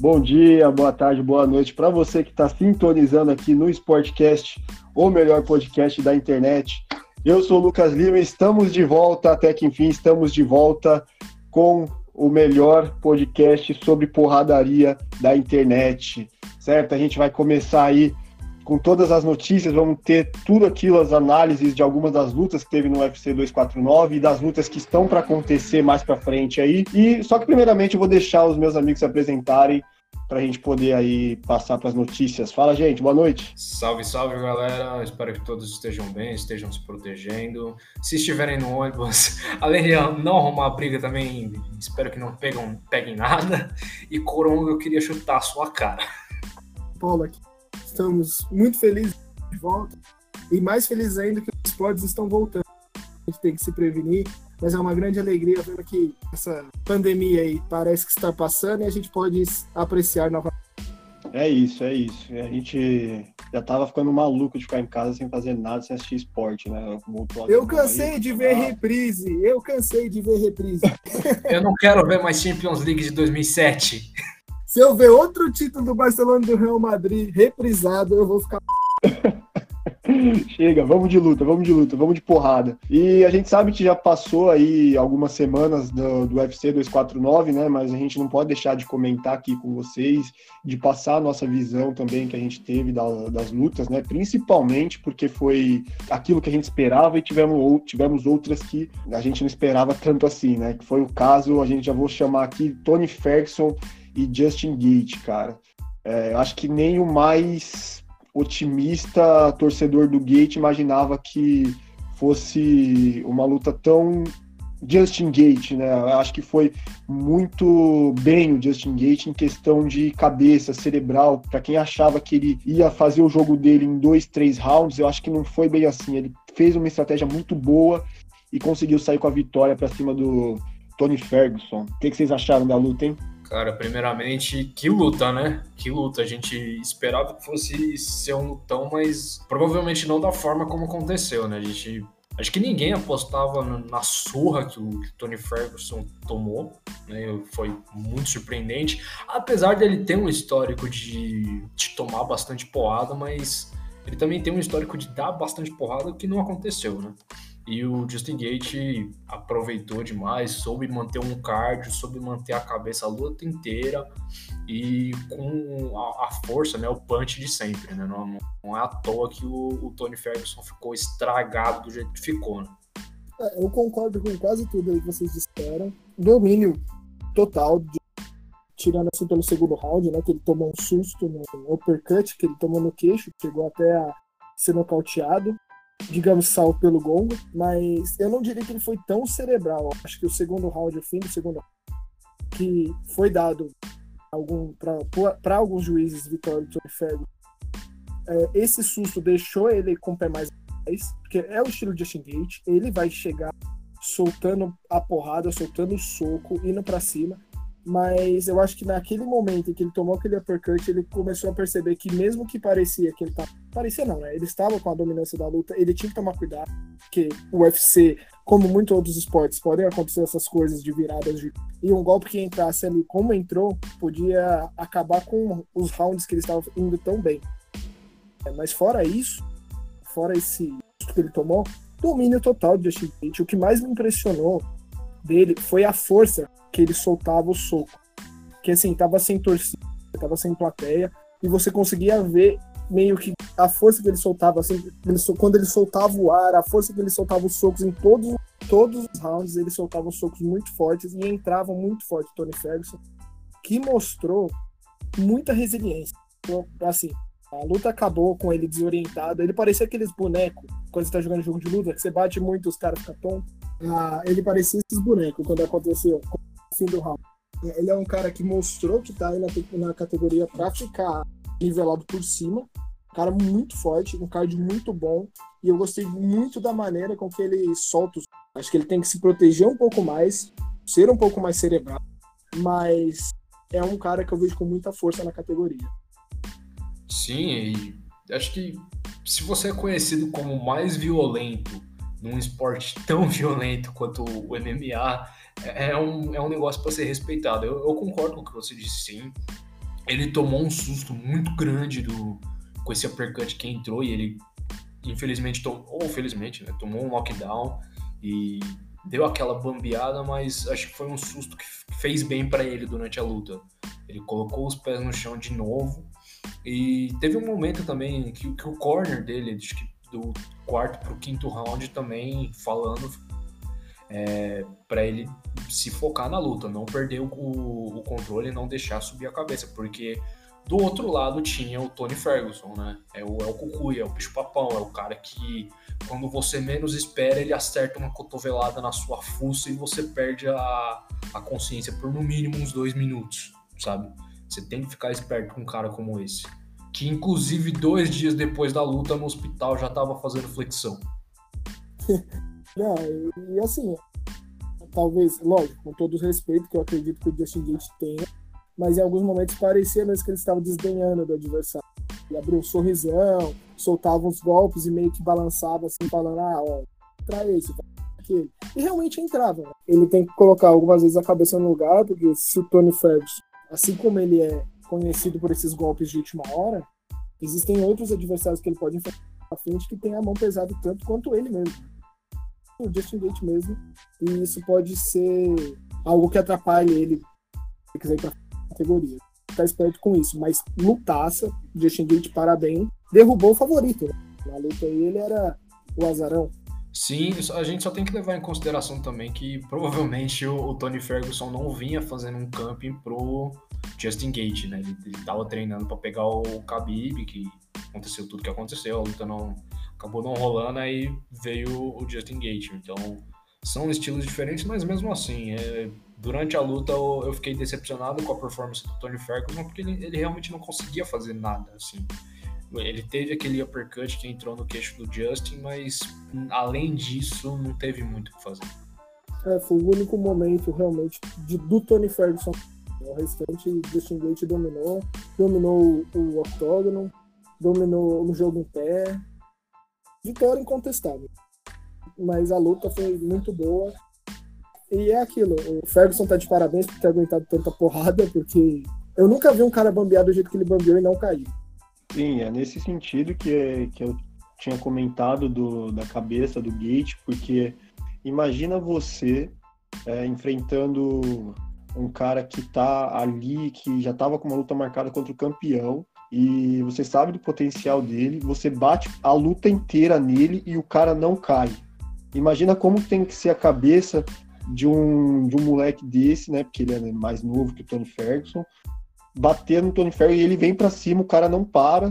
Bom dia, boa tarde, boa noite para você que está sintonizando aqui no Sportcast, o melhor podcast da internet. Eu sou o Lucas Lima estamos de volta, até que enfim, estamos de volta com o melhor podcast sobre porradaria da internet, certo? A gente vai começar aí com todas as notícias, vamos ter tudo aquilo, as análises de algumas das lutas que teve no UFC 249 e das lutas que estão para acontecer mais para frente aí. E só que primeiramente eu vou deixar os meus amigos se apresentarem para a gente poder aí passar para as notícias. Fala, gente, boa noite. Salve, salve, galera. Espero que todos estejam bem, estejam se protegendo. Se estiverem no ônibus, além de não arrumar briga também, espero que não pegam, peguem nada. E Coronga, eu queria chutar a sua cara. Paulo aqui. Estamos muito felizes de volta e mais felizes ainda que os pods estão voltando. A gente tem que se prevenir, mas é uma grande alegria ver que essa pandemia aí parece que está passando e a gente pode apreciar novamente. É isso, é isso. A gente já tava ficando maluco de ficar em casa sem fazer nada, sem assistir esporte, né? Eu cansei de ver reprise, eu cansei de ver reprise. eu não quero ver mais Champions League de 2007. Se eu ver outro título do Barcelona e do Real Madrid reprisado, eu vou ficar. Chega, vamos de luta, vamos de luta, vamos de porrada. E a gente sabe que já passou aí algumas semanas do, do UFC 249, né? Mas a gente não pode deixar de comentar aqui com vocês, de passar a nossa visão também que a gente teve da, das lutas, né? Principalmente porque foi aquilo que a gente esperava e tivemos, tivemos outras que a gente não esperava tanto assim, né? Que foi o caso, a gente já vou chamar aqui Tony Ferguson e Justin Gate, cara. É, acho que nem o mais otimista torcedor do Gate imaginava que fosse uma luta tão Justin Gate, né? Acho que foi muito bem o Justin Gate em questão de cabeça cerebral. Para quem achava que ele ia fazer o jogo dele em dois, três rounds, eu acho que não foi bem assim. Ele fez uma estratégia muito boa e conseguiu sair com a vitória para cima do Tony Ferguson. O que, que vocês acharam da luta, hein? Cara, primeiramente, que luta, né? Que luta. A gente esperava que fosse ser um lutão, mas provavelmente não da forma como aconteceu, né? A gente. Acho que ninguém apostava na surra que o Tony Ferguson tomou, né? Foi muito surpreendente. Apesar dele ter um histórico de, de tomar bastante porrada, mas ele também tem um histórico de dar bastante porrada que não aconteceu, né? E o Justin Gate aproveitou demais, soube manter um cardio, soube manter a cabeça a luta inteira e com a, a força, né, o punch de sempre, né? Não, não é à toa que o, o, Tony Ferguson ficou estragado do jeito que ficou, né? É, eu concordo com quase tudo aí que vocês disseram. Domínio total, de, tirando assim pelo segundo round, né? Que ele tomou um susto no, uppercut que ele tomou no queixo, chegou até a ser nocauteado digamos, salvo pelo gongo, mas eu não diria que ele foi tão cerebral. Acho que o segundo round, o fim do segundo que foi dado para alguns juízes, Vitória e Ferguson, é, esse susto deixou ele com o pé mais atrás, porque é o estilo de Justin Gate, ele vai chegar soltando a porrada, soltando o soco, indo para cima, mas eu acho que naquele momento em que ele tomou aquele uppercut, ele começou a perceber que mesmo que parecia que ele tava, parecia não, né? Ele estava com a dominância da luta, ele tinha que tomar cuidado, porque o UFC, como muitos outros esportes, podem acontecer essas coisas de viradas de e um golpe que entrasse ali como entrou, podia acabar com os rounds que ele estava indo tão bem. É, mas fora isso, fora esse que ele tomou, domínio total de Justin Gate. O que mais me impressionou dele foi a força que ele soltava o soco. Que assim, tava sem torcida, tava sem plateia, e você conseguia ver meio que a força que ele soltava, assim, ele, quando ele soltava o ar, a força que ele soltava os socos em todos, todos os rounds, ele soltava os socos muito fortes e entrava muito forte Tony Ferguson, que mostrou muita resiliência. Então, assim, a luta acabou com ele desorientado. Ele parecia aqueles bonecos, quando você tá jogando jogo de luta, que você bate muito os caras ficam tontos. Ah, ele parecia esses bonecos quando aconteceu o fim do round. Ele é um cara que mostrou que tá aí na, na categoria para ficar nivelado por cima. Um cara muito forte, um card muito bom. E eu gostei muito da maneira com que ele solta os. Acho que ele tem que se proteger um pouco mais, ser um pouco mais cerebral. Mas é um cara que eu vejo com muita força na categoria. Sim, e acho que se você é conhecido como mais violento num esporte tão violento quanto o MMA, é, é um, é um negócio para ser respeitado. Eu, eu, concordo com o que você disse, sim. ele tomou um susto muito grande do, com esse uppercut que entrou e ele, infelizmente, tomou, ou felizmente, né, tomou um knockdown e deu aquela bambeada, mas acho que foi um susto que fez bem para ele durante a luta. Ele colocou os pés no chão de novo e teve um momento também que, que o corner dele, acho que do quarto para o quinto round também falando é, para ele se focar na luta, não perder o, o controle, não deixar subir a cabeça, porque do outro lado tinha o Tony Ferguson, né? É o, é o é o bicho papão, é o cara que quando você menos espera ele acerta uma cotovelada na sua fuça e você perde a, a consciência por no mínimo uns dois minutos, sabe? Você tem que ficar esperto com um cara como esse. Que inclusive dois dias depois da luta no hospital já tava fazendo flexão. Não, e, e assim, talvez, lógico, com todo o respeito que eu acredito que o Justin Gate tenha, mas em alguns momentos parecia mesmo que ele estava desdenhando do adversário. Ele abriu um sorrisão, soltava uns golpes e meio que balançava assim, falando, ah, ó, pra esse, aquele. E realmente entrava. Né? Ele tem que colocar algumas vezes a cabeça no lugar, porque se o Tony Ferguson, assim como ele é conhecido por esses golpes de última hora, existem outros adversários que ele pode enfrentar à frente que tem a mão pesada tanto quanto ele mesmo. O Justin Gate mesmo. E isso pode ser algo que atrapalhe ele se quiser ir pra categoria. Tá esperto com isso. Mas lutaça, Justin Gate parabéns, derrubou o favorito. Na luta aí ele era o azarão. Sim, a gente só tem que levar em consideração também que provavelmente o, o Tony Ferguson não vinha fazendo um camping pro Justin Gate, né? Ele, ele tava treinando para pegar o Khabib, que aconteceu tudo que aconteceu, a luta não acabou não rolando, aí veio o Justin Gate. Então, são estilos diferentes, mas mesmo assim, é, durante a luta eu, eu, fiquei decepcionado com a performance do Tony Ferguson, porque ele, ele realmente não conseguia fazer nada, assim. Ele teve aquele uppercut que entrou no queixo do Justin, mas além disso, não teve muito o que fazer. É, foi o único momento realmente de, do Tony Ferguson o restante, Justin Gate dominou, dominou o octógono, dominou o jogo em pé. Vitória incontestável. Mas a luta foi muito boa. E é aquilo, o Ferguson tá de parabéns por ter aguentado tanta porrada, porque eu nunca vi um cara bambear do jeito que ele bambeou e não cair. Sim, é nesse sentido que, que eu tinha comentado do, da cabeça do Gate, porque imagina você é, enfrentando um cara que tá ali, que já tava com uma luta marcada contra o campeão, e você sabe do potencial dele, você bate a luta inteira nele e o cara não cai. Imagina como tem que ser a cabeça de um, de um moleque desse, né? Porque ele é mais novo que o Tony Ferguson. Bater no Tony Ferguson e ele vem para cima, o cara não para.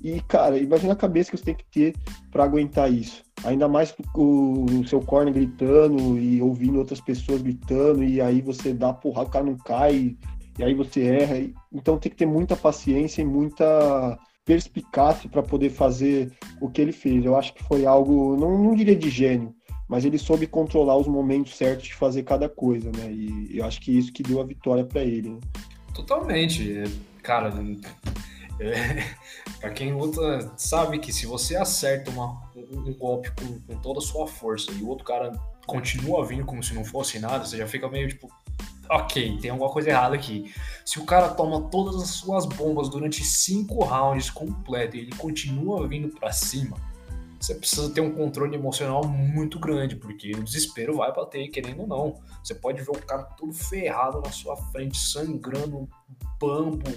E, cara, imagina a cabeça que você tem que ter para aguentar isso. Ainda mais o, o seu corner gritando e ouvindo outras pessoas gritando, e aí você dá porrada, o cara não cai, e aí você erra. Então tem que ter muita paciência e muita perspicácia para poder fazer o que ele fez. Eu acho que foi algo, não, não diria de gênio, mas ele soube controlar os momentos certos de fazer cada coisa, né? E eu acho que isso que deu a vitória para ele. Né? Totalmente. Cara, é, para quem luta, sabe que se você acerta uma, um, golpe com, com, toda a sua força e o outro cara continua vindo como se não fosse nada, você já fica meio tipo, ok, tem alguma coisa errada aqui. Se o cara toma todas as suas bombas durante cinco rounds completo e ele continua vindo para cima, você precisa ter um controle emocional muito grande, porque o desespero vai bater, querendo ou não. Você pode ver o cara todo ferrado na sua frente, sangrando, bambo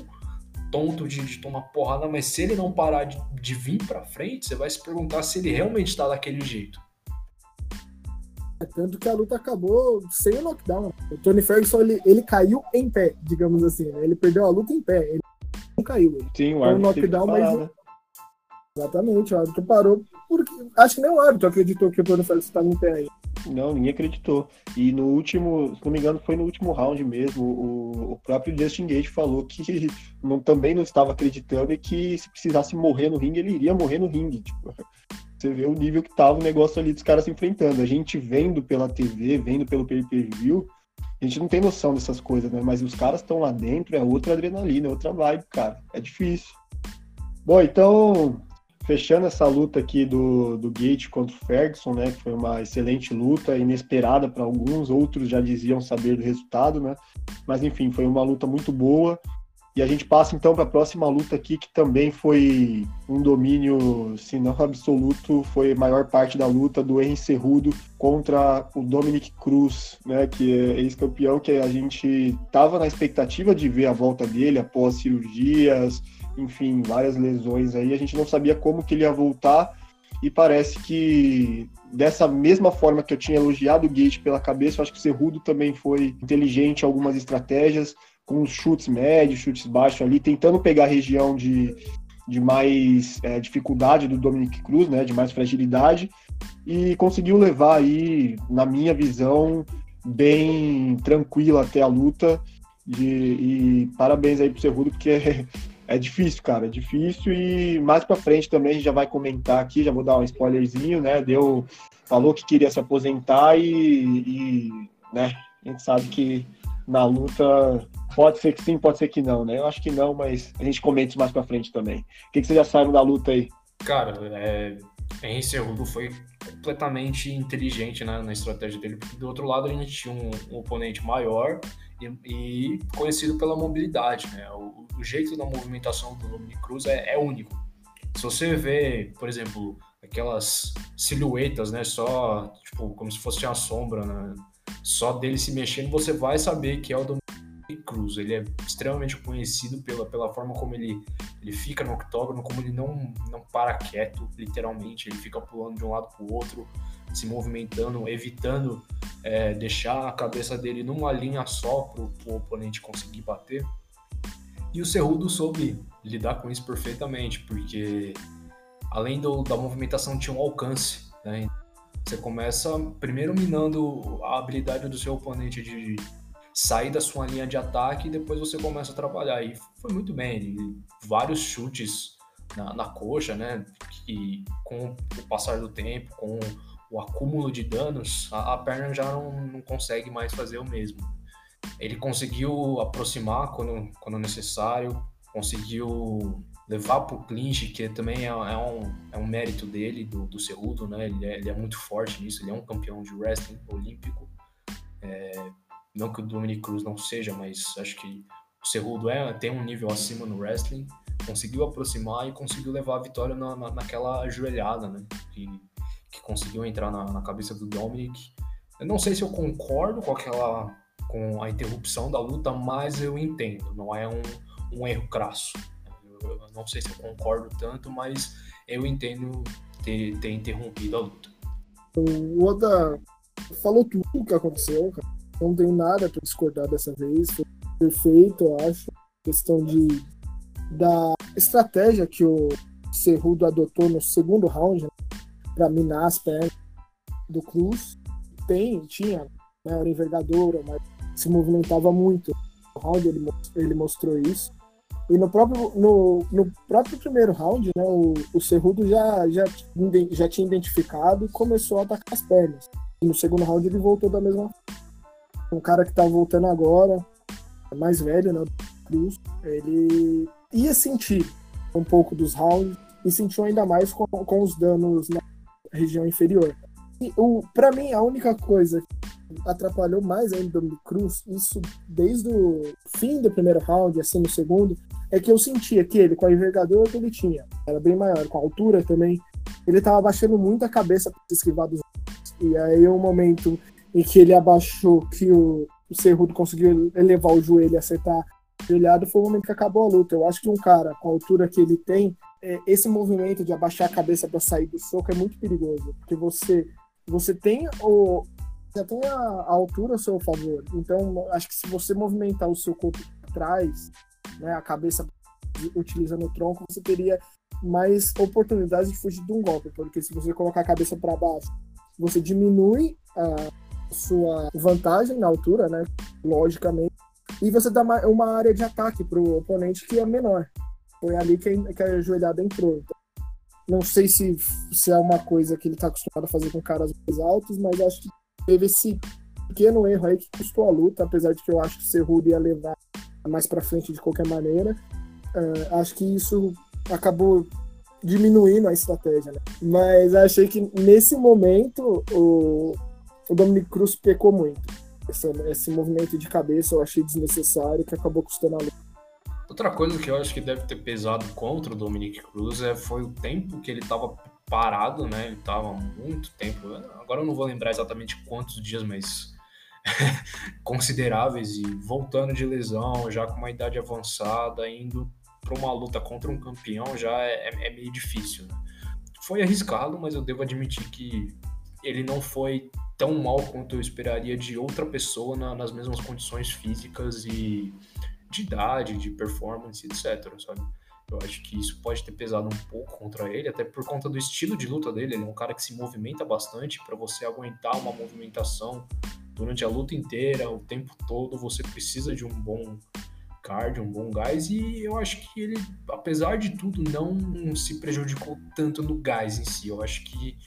tonto de, de, tomar porrada, mas se ele não parar de, de vir para frente, você vai se perguntar se ele realmente está daquele jeito. É tanto que a luta acabou sem o knockdown. O Tony Ferguson ele, ele caiu em pé, digamos assim. Né? Ele perdeu a luta em pé. Ele não caiu. Sim, o árbitro knockdown, mas. Né? Exatamente, o árbitro parou. Porque... Acho que nem o árbitro acreditou que o Tony Ferguson estava em pé aí. Não, ninguém acreditou. E no último, se não me engano, foi no último round mesmo, o, o próprio Justin Gage falou que não, também não estava acreditando e que se precisasse morrer no ringue, ele iria morrer no ringue. Tipo, você vê o nível que tava o negócio ali dos caras se enfrentando. A gente vendo pela TV, vendo pelo pay-per-view, a gente não tem noção dessas coisas, né? Mas os caras estão lá dentro, é outra adrenalina, é outra vibe, cara. É difícil. Bom, então, fechando essa luta aqui do, do Gate contra o Ferguson, né, que foi uma excelente luta, inesperada para alguns, outros já diziam saber do resultado, né, mas enfim, foi uma luta muito boa. E a gente passa então para a próxima luta aqui, que também foi um domínio, se não absoluto, foi maior parte da luta do Henry Cerrudo contra o Dominic Cruz, né, que é ex-campeão, que a gente estava na expectativa de ver a volta dele após cirurgias, enfim, várias lesões aí. A gente não sabia como que ele ia voltar e parece que dessa mesma forma que eu tinha elogiado o Gate pela cabeça, eu acho que o Cerrudo também foi inteligente em algumas estratégias com chutes médios, chutes baixos ali, tentando pegar a região de, de mais é, dificuldade do Dominic Cruz, né, de mais fragilidade, e conseguiu levar aí, na minha visão, bem tranquila até a luta. E parabéns aí pro Cerrudo, porque é, difícil, cara, é difícil. E mais para frente também a gente já vai comentar aqui, já vou dar um spoilerzinho, né? Deu, falou que queria se aposentar e, e né, a gente sabe que na luta Pode ser que sim, pode ser que não, né? Eu acho que não, mas a gente comenta isso mais pra frente também. O que, que vocês já sabem da luta aí? Cara, é, Henry Cerrudo foi completamente inteligente né, na estratégia dele, porque do outro lado a gente tinha um, um oponente maior e, e, conhecido pela mobilidade, né? O, o, jeito da movimentação do Dominic Cruz é, é único. Se você vê, por exemplo, aquelas silhuetas, né, só tipo como se fosse uma sombra, né, só dele se mexendo, você vai saber que é o Dominic Cruz. Ele é extremamente conhecido pela, pela forma como ele, ele fica no octógono, como ele não, não para quieto, literalmente. Ele fica pulando de um lado para o outro, se movimentando, evitando é, deixar a cabeça dele numa linha só para o oponente conseguir bater. E o Cerrudo soube lidar com isso perfeitamente, porque além do, da movimentação tinha um alcance. Né? Você começa primeiro minando a habilidade do seu oponente de sair da sua linha de ataque e depois você começa a trabalhar. E foi muito bem, ele, vários chutes na, na coxa, né? Que com o passar do tempo, com o acúmulo de danos, a, a perna já não, não consegue mais fazer o mesmo. Ele conseguiu aproximar quando, quando necessário, conseguiu levar para o clinch, que também é, é, um, é um mérito dele, do, do Cerrudo, né? Ele é, ele é muito forte nisso, ele é um campeão de wrestling olímpico. É, não que o Dominic Cruz não seja, mas acho que o Cerrudo é, tem um nível acima no wrestling. Conseguiu aproximar e conseguiu levar a vitória na, na, naquela ajoelhada, né? Que, que conseguiu entrar na, na cabeça do Dominic. Eu não sei se eu concordo com aquela com a interrupção da luta, mas eu entendo, não é um, um erro crasso. Eu, eu, não sei se eu concordo tanto, mas eu entendo ter, ter interrompido a luta. O Oda falou tudo o que aconteceu, cara não tenho nada para discordar dessa vez. Foi perfeito, eu acho. Questão de da estratégia que o Cerrudo adotou no segundo round né, para minar as pernas do Cruz. Tem, tinha maior né, envergadura, mas se movimentava muito. No round ele, ele mostrou isso. E no próprio, no, no próprio primeiro round, né, o, o Cerrudo já, já, já tinha identificado e começou a atacar as pernas. E no segundo round ele voltou da mesma forma um cara que tá voltando agora, mais velho, né? Cruz, ele ia sentir um pouco dos rounds e sentiu ainda mais com, com os danos na região inferior. E o, pra mim, a única coisa que atrapalhou mais ainda o Cruz, isso desde o fim do primeiro round, assim no segundo, é que eu sentia que ele, com a envergadura que ele tinha, era bem maior, com a altura também, ele tava baixando muito a cabeça para esquivar dos e aí um momento em que ele abaixou, que o, o Cerrudo conseguiu elevar o joelho e acertar joelhado, foi o momento que acabou a luta. Eu acho que um cara com a altura que ele tem, é, esse movimento de abaixar a cabeça para sair do soco é muito perigoso, porque você você tem o já tem a, a altura a seu favor. Então, acho que se você movimentar o seu corpo atrás, né, a cabeça utilizando o tronco, você teria mais oportunidades de fugir de um golpe, porque se você colocar a cabeça para baixo, você diminui a sua vantagem na altura, né? Logicamente. E você dá uma área de ataque para o oponente que é menor. Foi ali que a joelhada entrou. Então, não sei se, se é uma coisa que ele está acostumado a fazer com caras mais altos, mas acho que teve esse pequeno erro aí que custou a luta, apesar de que eu acho que o Cerrudo ia levar mais para frente de qualquer maneira. Uh, acho que isso acabou diminuindo a estratégia, né? Mas achei que nesse momento o, o Dominic Cruz pecou muito. Esse, esse movimento de cabeça eu achei desnecessário que acabou custando a luta. Outra coisa que eu acho que deve ter pesado contra o Dominic Cruz é, foi o tempo que ele estava parado, né? Ele estava muito tempo. Agora eu não vou lembrar exatamente quantos dias, mas consideráveis e voltando de lesão, já com uma idade avançada, indo para uma luta contra um campeão já é, é, é meio difícil. Né? Foi arriscado, mas eu devo admitir que ele não foi tão mal quanto eu esperaria de outra pessoa na, nas mesmas condições físicas e de idade, de performance, etc. Sabe? Eu acho que isso pode ter pesado um pouco contra ele, até por conta do estilo de luta dele. Ele é um cara que se movimenta bastante. Para você aguentar uma movimentação durante a luta inteira, o tempo todo, você precisa de um bom cardio, um bom gás. E eu acho que ele, apesar de tudo, não se prejudicou tanto no gás em si. Eu acho que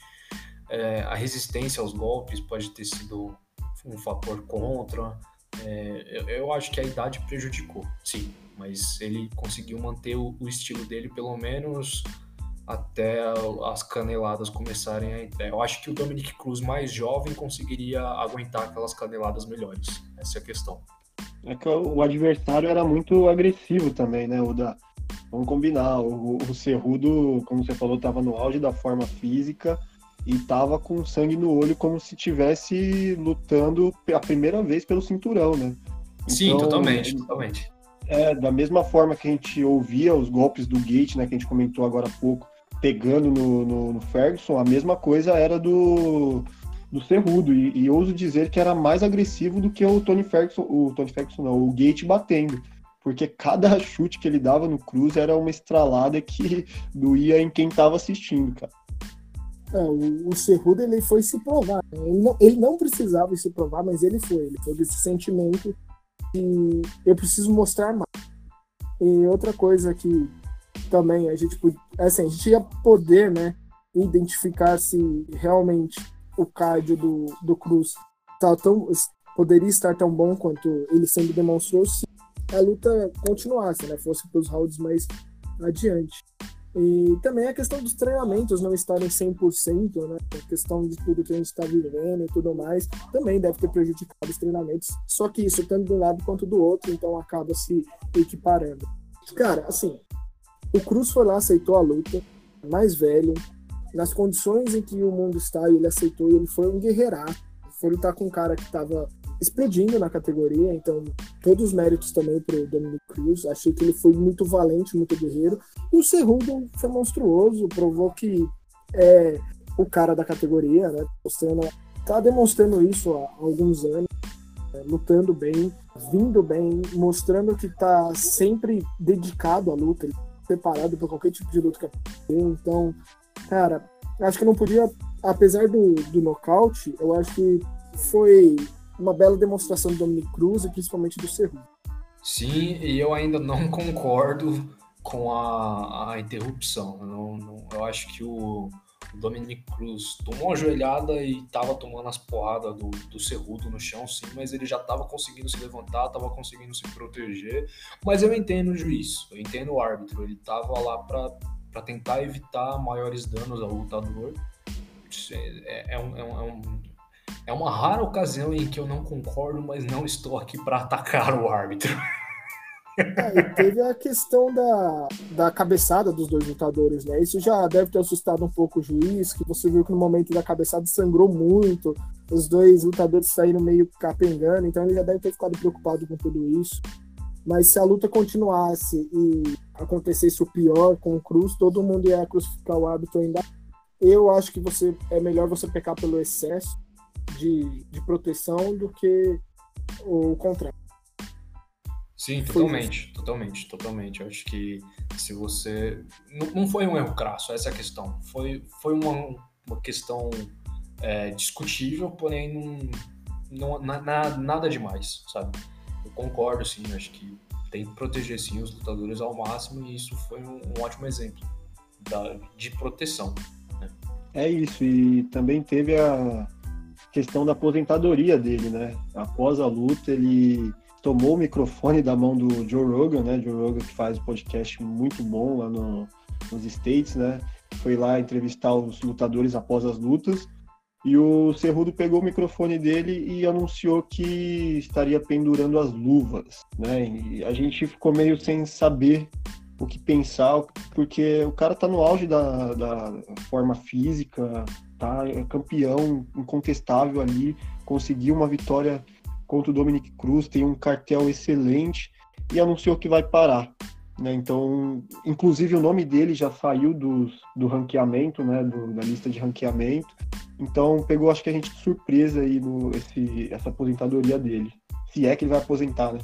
é, a resistência aos golpes pode ter sido um fator contra. É, eu, eu, acho que a idade prejudicou, sim, mas ele conseguiu manter o, o, estilo dele pelo menos até as caneladas começarem a entrar. Eu acho que o Dominic Cruz mais jovem conseguiria aguentar aquelas caneladas melhores. Essa é a questão. É que o adversário era muito agressivo também, né? O da, vamos combinar, o, o Cerrudo, como você falou, estava no auge da forma física e tava com sangue no olho como se tivesse lutando a primeira vez pelo cinturão, né? Sim, então, totalmente, totalmente. É, da mesma forma que a gente ouvia os golpes do Gate, né, que a gente comentou agora há pouco, pegando no, no, no Ferguson, a mesma coisa era do, do Cerrudo, e, e ouso dizer que era mais agressivo do que o Tony Ferguson, o Tony Ferguson não, o Gate batendo, porque cada chute que ele dava no Cruz era uma estralada que doía em quem estava assistindo, cara. É, o, o Cerrudo ele foi se provar. Ele não, ele não precisava se provar, mas ele foi. Ele foi desse sentimento de eu preciso mostrar mais. E outra coisa que também a gente, assim, a gente ia poder, né, identificar se realmente o cardio do, do Cruz tá tão, poderia estar tão bom quanto ele sempre demonstrou se a luta continuasse, né, fosse para os rounds mais adiante. E também a questão dos treinamentos não estarem 100%, né? A questão de tudo que a gente está vivendo e tudo mais, também deve ter prejudicado os treinamentos. Só que isso tanto de um lado quanto do outro, então acaba se equiparando. Cara, assim, o Cruz foi lá, aceitou a luta, mais velho, nas condições em que o mundo está, ele aceitou e ele foi um guerreiraço. Foi lutar com um cara que estava explodindo na categoria, então todos os méritos também para o Dominic Cruz. Achei que ele foi muito valente, muito guerreiro. E o Cerrudo foi monstruoso, provou que é o cara da categoria, né? Mostrando, tá demonstrando isso há alguns anos, é, lutando bem, vindo bem, mostrando que tá sempre dedicado à luta, preparado para qualquer tipo de luta que acontecer. Então, cara, acho que não podia, apesar do, do nocaute, eu acho que foi uma bela demonstração do Dominic Cruz e principalmente do Cerrudo. Sim, e eu ainda não concordo com a, a interrupção. Eu, não, não, eu acho que o, o Dominic Cruz tomou uma joelhada e estava tomando as porradas do, do Cerrudo no chão, sim, mas ele já estava conseguindo se levantar, estava conseguindo se proteger. Mas eu entendo o juiz, eu entendo o árbitro, ele estava lá para tentar evitar maiores danos ao lutador. É, é, um, é, um, é um é uma rara ocasião em que eu não concordo, mas não estou aqui para atacar o árbitro. É, e teve a questão da, da cabeçada dos dois lutadores, né? Isso já deve ter assustado um pouco o juiz, que você viu que no momento da cabeçada sangrou muito, os dois lutadores saíram meio capengando, então ele já deve ter ficado preocupado com tudo isso. Mas se a luta continuasse e acontecesse o pior com o Cruz, todo mundo ia crucificar o árbitro ainda. Eu acho que você é melhor você pecar pelo excesso de, de proteção do que o contrário. Sim, totalmente, totalmente, totalmente. Eu acho que se você. Não, não foi um erro crasso, essa é a questão. Foi, foi uma, uma questão é, discutível, porém não, não, na, nada demais, sabe? Eu concordo, sim, acho que tem que proteger sim os lutadores ao máximo e isso foi um, um ótimo exemplo da, de proteção. Né? É isso, e também teve a, questão da aposentadoria dele, né? Após a luta, ele tomou o microfone da mão do Joe Rogan, né? Joe Rogan que faz um podcast muito bom lá no, nos States, né? Foi lá entrevistar os lutadores após as lutas E o Cerrudo pegou o microfone dele e anunciou que estaria pendurando as luvas, né? E a gente ficou meio sem saber o que pensar, porque o cara tá no auge da, da forma física, tá? É campeão incontestável ali, conseguiu uma vitória contra o Dominic Cruz, tem um cartel excelente e anunciou que vai parar. Né? Então, inclusive o nome dele já saiu do, do ranqueamento, né? Do, da lista de ranqueamento. Então, pegou acho que a gente de surpresa aí no, esse, essa aposentadoria dele. Se é que ele vai aposentar, né?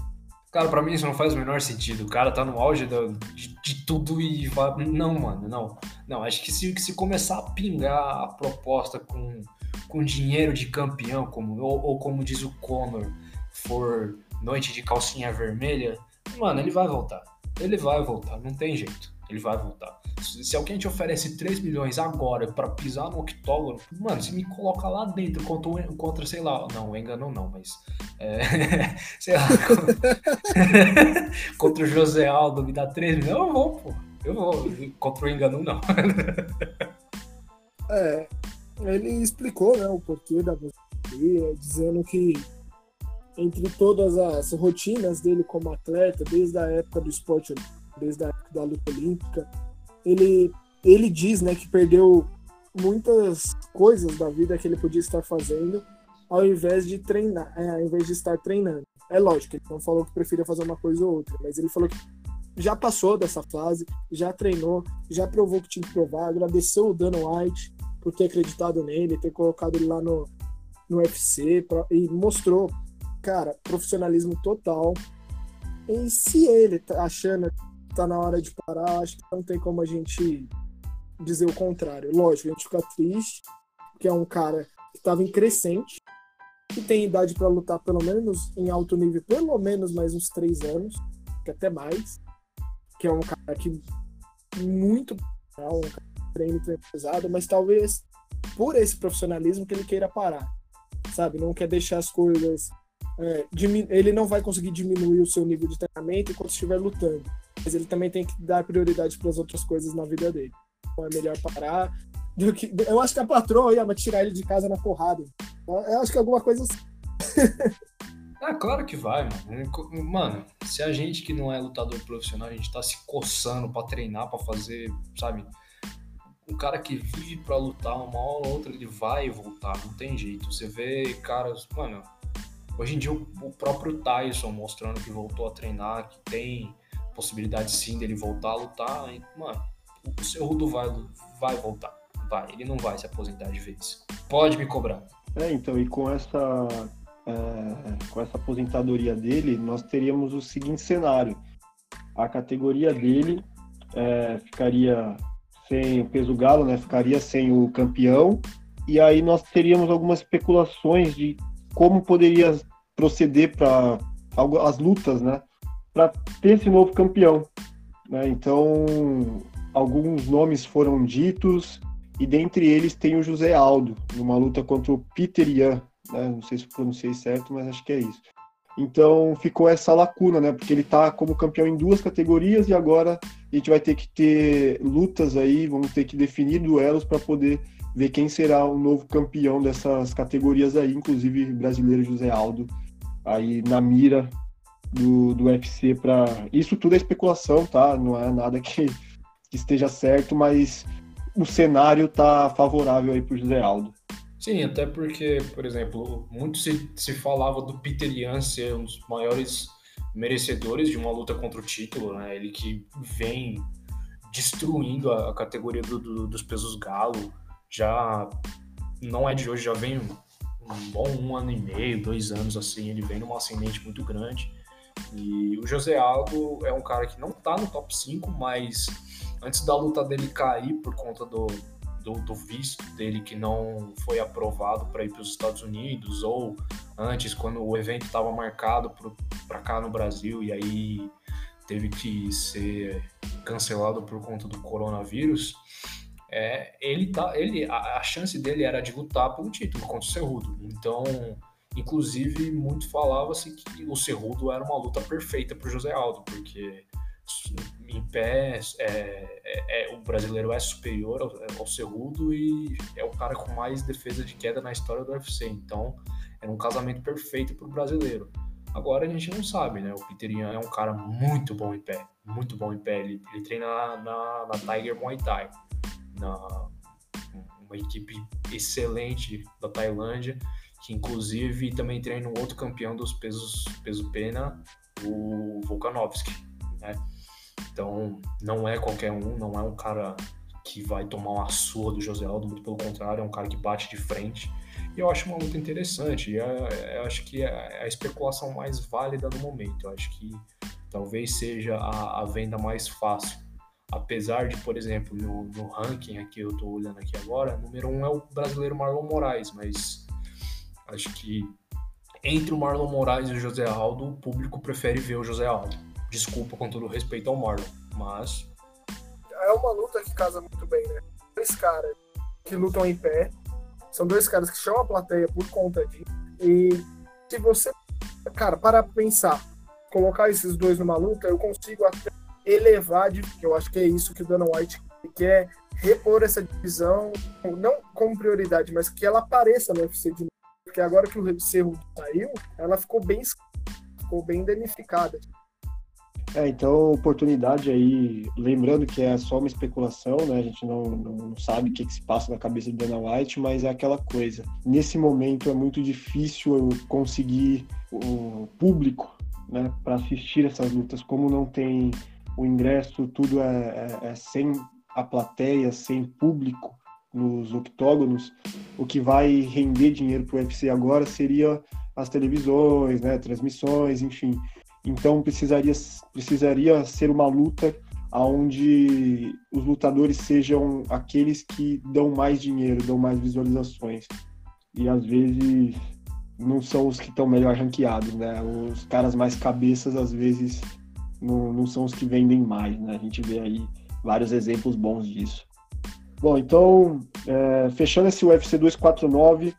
Cara, pra mim isso não faz o menor sentido. O cara tá no auge do, de, de, tudo e vai. Não, mano, não. Não, acho que se, se começar a pingar a proposta com, com dinheiro de campeão, como, ou, ou como diz o Conor, for noite de calcinha vermelha, mano, ele vai voltar. Ele vai voltar, não tem jeito. Ele vai voltar. Se alguém te oferece 3 milhões agora para pisar no octógono, mano, se me coloca lá dentro contra, contra sei lá, não, o Engano não, mas. É, sei lá. contra o José Aldo, me dá 3 milhões, eu vou, pô. Eu vou. Contra o Engano não. é, ele explicou, né, o porquê da dizendo que entre todas as rotinas dele como atleta, desde a época do esporte, desde a época da luta olímpica, ele, ele diz né, que perdeu muitas coisas da vida que ele podia estar fazendo ao invés de treinar, é, ao invés de estar treinando. É lógico, ele não falou que preferia fazer uma coisa ou outra, mas ele falou que já passou dessa fase, já treinou, já provou que tinha que provar, agradeceu o Dana White por ter acreditado nele, ter colocado ele lá no, no UFC pra, e mostrou cara, profissionalismo total. E se ele tá achando que tá na hora de parar, acho que não tem como a gente dizer o contrário. Lógico, a gente fica triste, que é um cara que estava em crescente, que tem idade para lutar pelo menos em alto nível, pelo menos mais uns três anos, que até mais, que é um cara que muito um treino, pesado, mas talvez por esse profissionalismo que ele queira parar, sabe? Não quer deixar as coisas é, ele não vai conseguir diminuir o seu nível de treinamento enquanto estiver lutando. Mas ele também tem que dar prioridade para as outras coisas na vida dele. Então é melhor parar. Do que, eu acho que a patroa ia tirar ele de casa na porrada. Eu acho que alguma coisa assim. Ah, claro que vai, mano. Mano, se a gente que não é lutador profissional, a gente tá se coçando para treinar, para fazer, sabe? Um cara que vive para lutar, uma hora ou outra ele vai voltar, não tem jeito. Você vê caras, mano, Hoje em dia, o próprio Tyson mostrando que voltou a treinar, que tem possibilidade sim dele voltar a lutar. E, mano, o seu Rudo vai, vai voltar. Vai, ele não vai se aposentar de vez. Pode me cobrar. É, então, e com essa, é, com essa aposentadoria dele, nós teríamos o seguinte cenário. A categoria dele é, ficaria sem o peso galo, né? Ficaria sem o campeão. E aí nós teríamos algumas especulações de como poderia proceder para as lutas, né? Para ter esse novo campeão. Né? Então, alguns nomes foram ditos e dentre eles tem o José Aldo, numa luta contra o Peter Yan. Né? Não sei se pronunciei certo, mas acho que é isso. Então ficou essa lacuna, né? Porque ele está como campeão em duas categorias e agora a gente vai ter que ter lutas aí, vamos ter que definir duelos para poder ver quem será o novo campeão dessas categorias aí, inclusive brasileiro José Aldo, aí na mira do, do UFC para isso tudo é especulação, tá? Não é nada que, que esteja certo, mas o cenário tá favorável aí para José Aldo. Sim, até porque, por exemplo, muito se, se falava do Peter Yan ser um dos maiores merecedores de uma luta contra o título, né? Ele que vem destruindo a, categoria do, do, dos pesos galo, já não é de hoje, já vem um bom um ano e meio, dois anos assim, ele vem numa ascendente muito grande. E o José Aldo é um cara que não tá no top 5, mas antes da luta dele cair por conta do, do, do visto dele que não foi aprovado para ir para os Estados Unidos, ou antes, quando o evento estava marcado para cá no Brasil e aí teve que ser cancelado por conta do coronavírus, é, ele tá, ele, a, a, chance dele era de lutar pelo título contra o Cerrudo. Então, inclusive, muito falava-se que o Cerrudo era uma luta perfeita para o José Aldo, porque em pé, é, é, é, o brasileiro é superior ao, ao Cerrudo e é o cara com mais defesa de queda na história do UFC. Então, é um casamento perfeito para o brasileiro. Agora a gente não sabe, né? O Peter Ian é um cara muito bom em pé, muito bom em pé. Ele, ele treina na, na, na Tiger Muay Thai, na, uma equipe excelente da Tailândia, que inclusive também treina um outro campeão dos pesos peso pena, o Volkanovski, né? Então, não é qualquer um, não é um cara que vai tomar uma surra do José Aldo, muito pelo contrário, é um cara que bate de frente. E eu acho uma luta interessante. E eu, eu acho que é a especulação mais válida no momento. Eu acho que talvez seja a, a venda mais fácil. Apesar de, por exemplo, no, no ranking aqui, eu estou olhando aqui agora, número um é o brasileiro Marlon Moraes, mas acho que entre o Marlon Moraes e o José Aldo, o público prefere ver o José Aldo. Desculpa com todo respeito ao Marlon, mas. É uma luta que casa muito bem, né? Dois caras que lutam em pé, são dois caras que chamam a plateia por conta disso. E se você, cara, para pensar, colocar esses dois numa luta, eu consigo até elevar, de, que eu acho que é isso que o Dana White quer repor essa divisão, não como prioridade, mas que ela apareça no UFC de novo. Porque agora que o Cerro saiu, ela ficou bem, ficou bem danificada. É, então, oportunidade aí, lembrando que é só uma especulação, né? A gente não, não sabe o que, que se passa na cabeça do Dana White, mas é aquela coisa. Nesse momento é muito difícil eu conseguir o público, né, para assistir essas lutas. Como não tem o ingresso, tudo é, é, é sem a plateia, sem público nos octógonos, o que vai render dinheiro para o UFC agora seria as televisões, né, transmissões, enfim. Então precisaria, precisaria ser uma luta onde os lutadores sejam aqueles que dão mais dinheiro, dão mais visualizações. E às vezes não são os que estão melhor ranqueados, né? Os caras mais cabeças às vezes não, não são os que vendem mais, né? A gente vê aí vários exemplos bons disso. Bom, então, é, fechando esse UFC 249,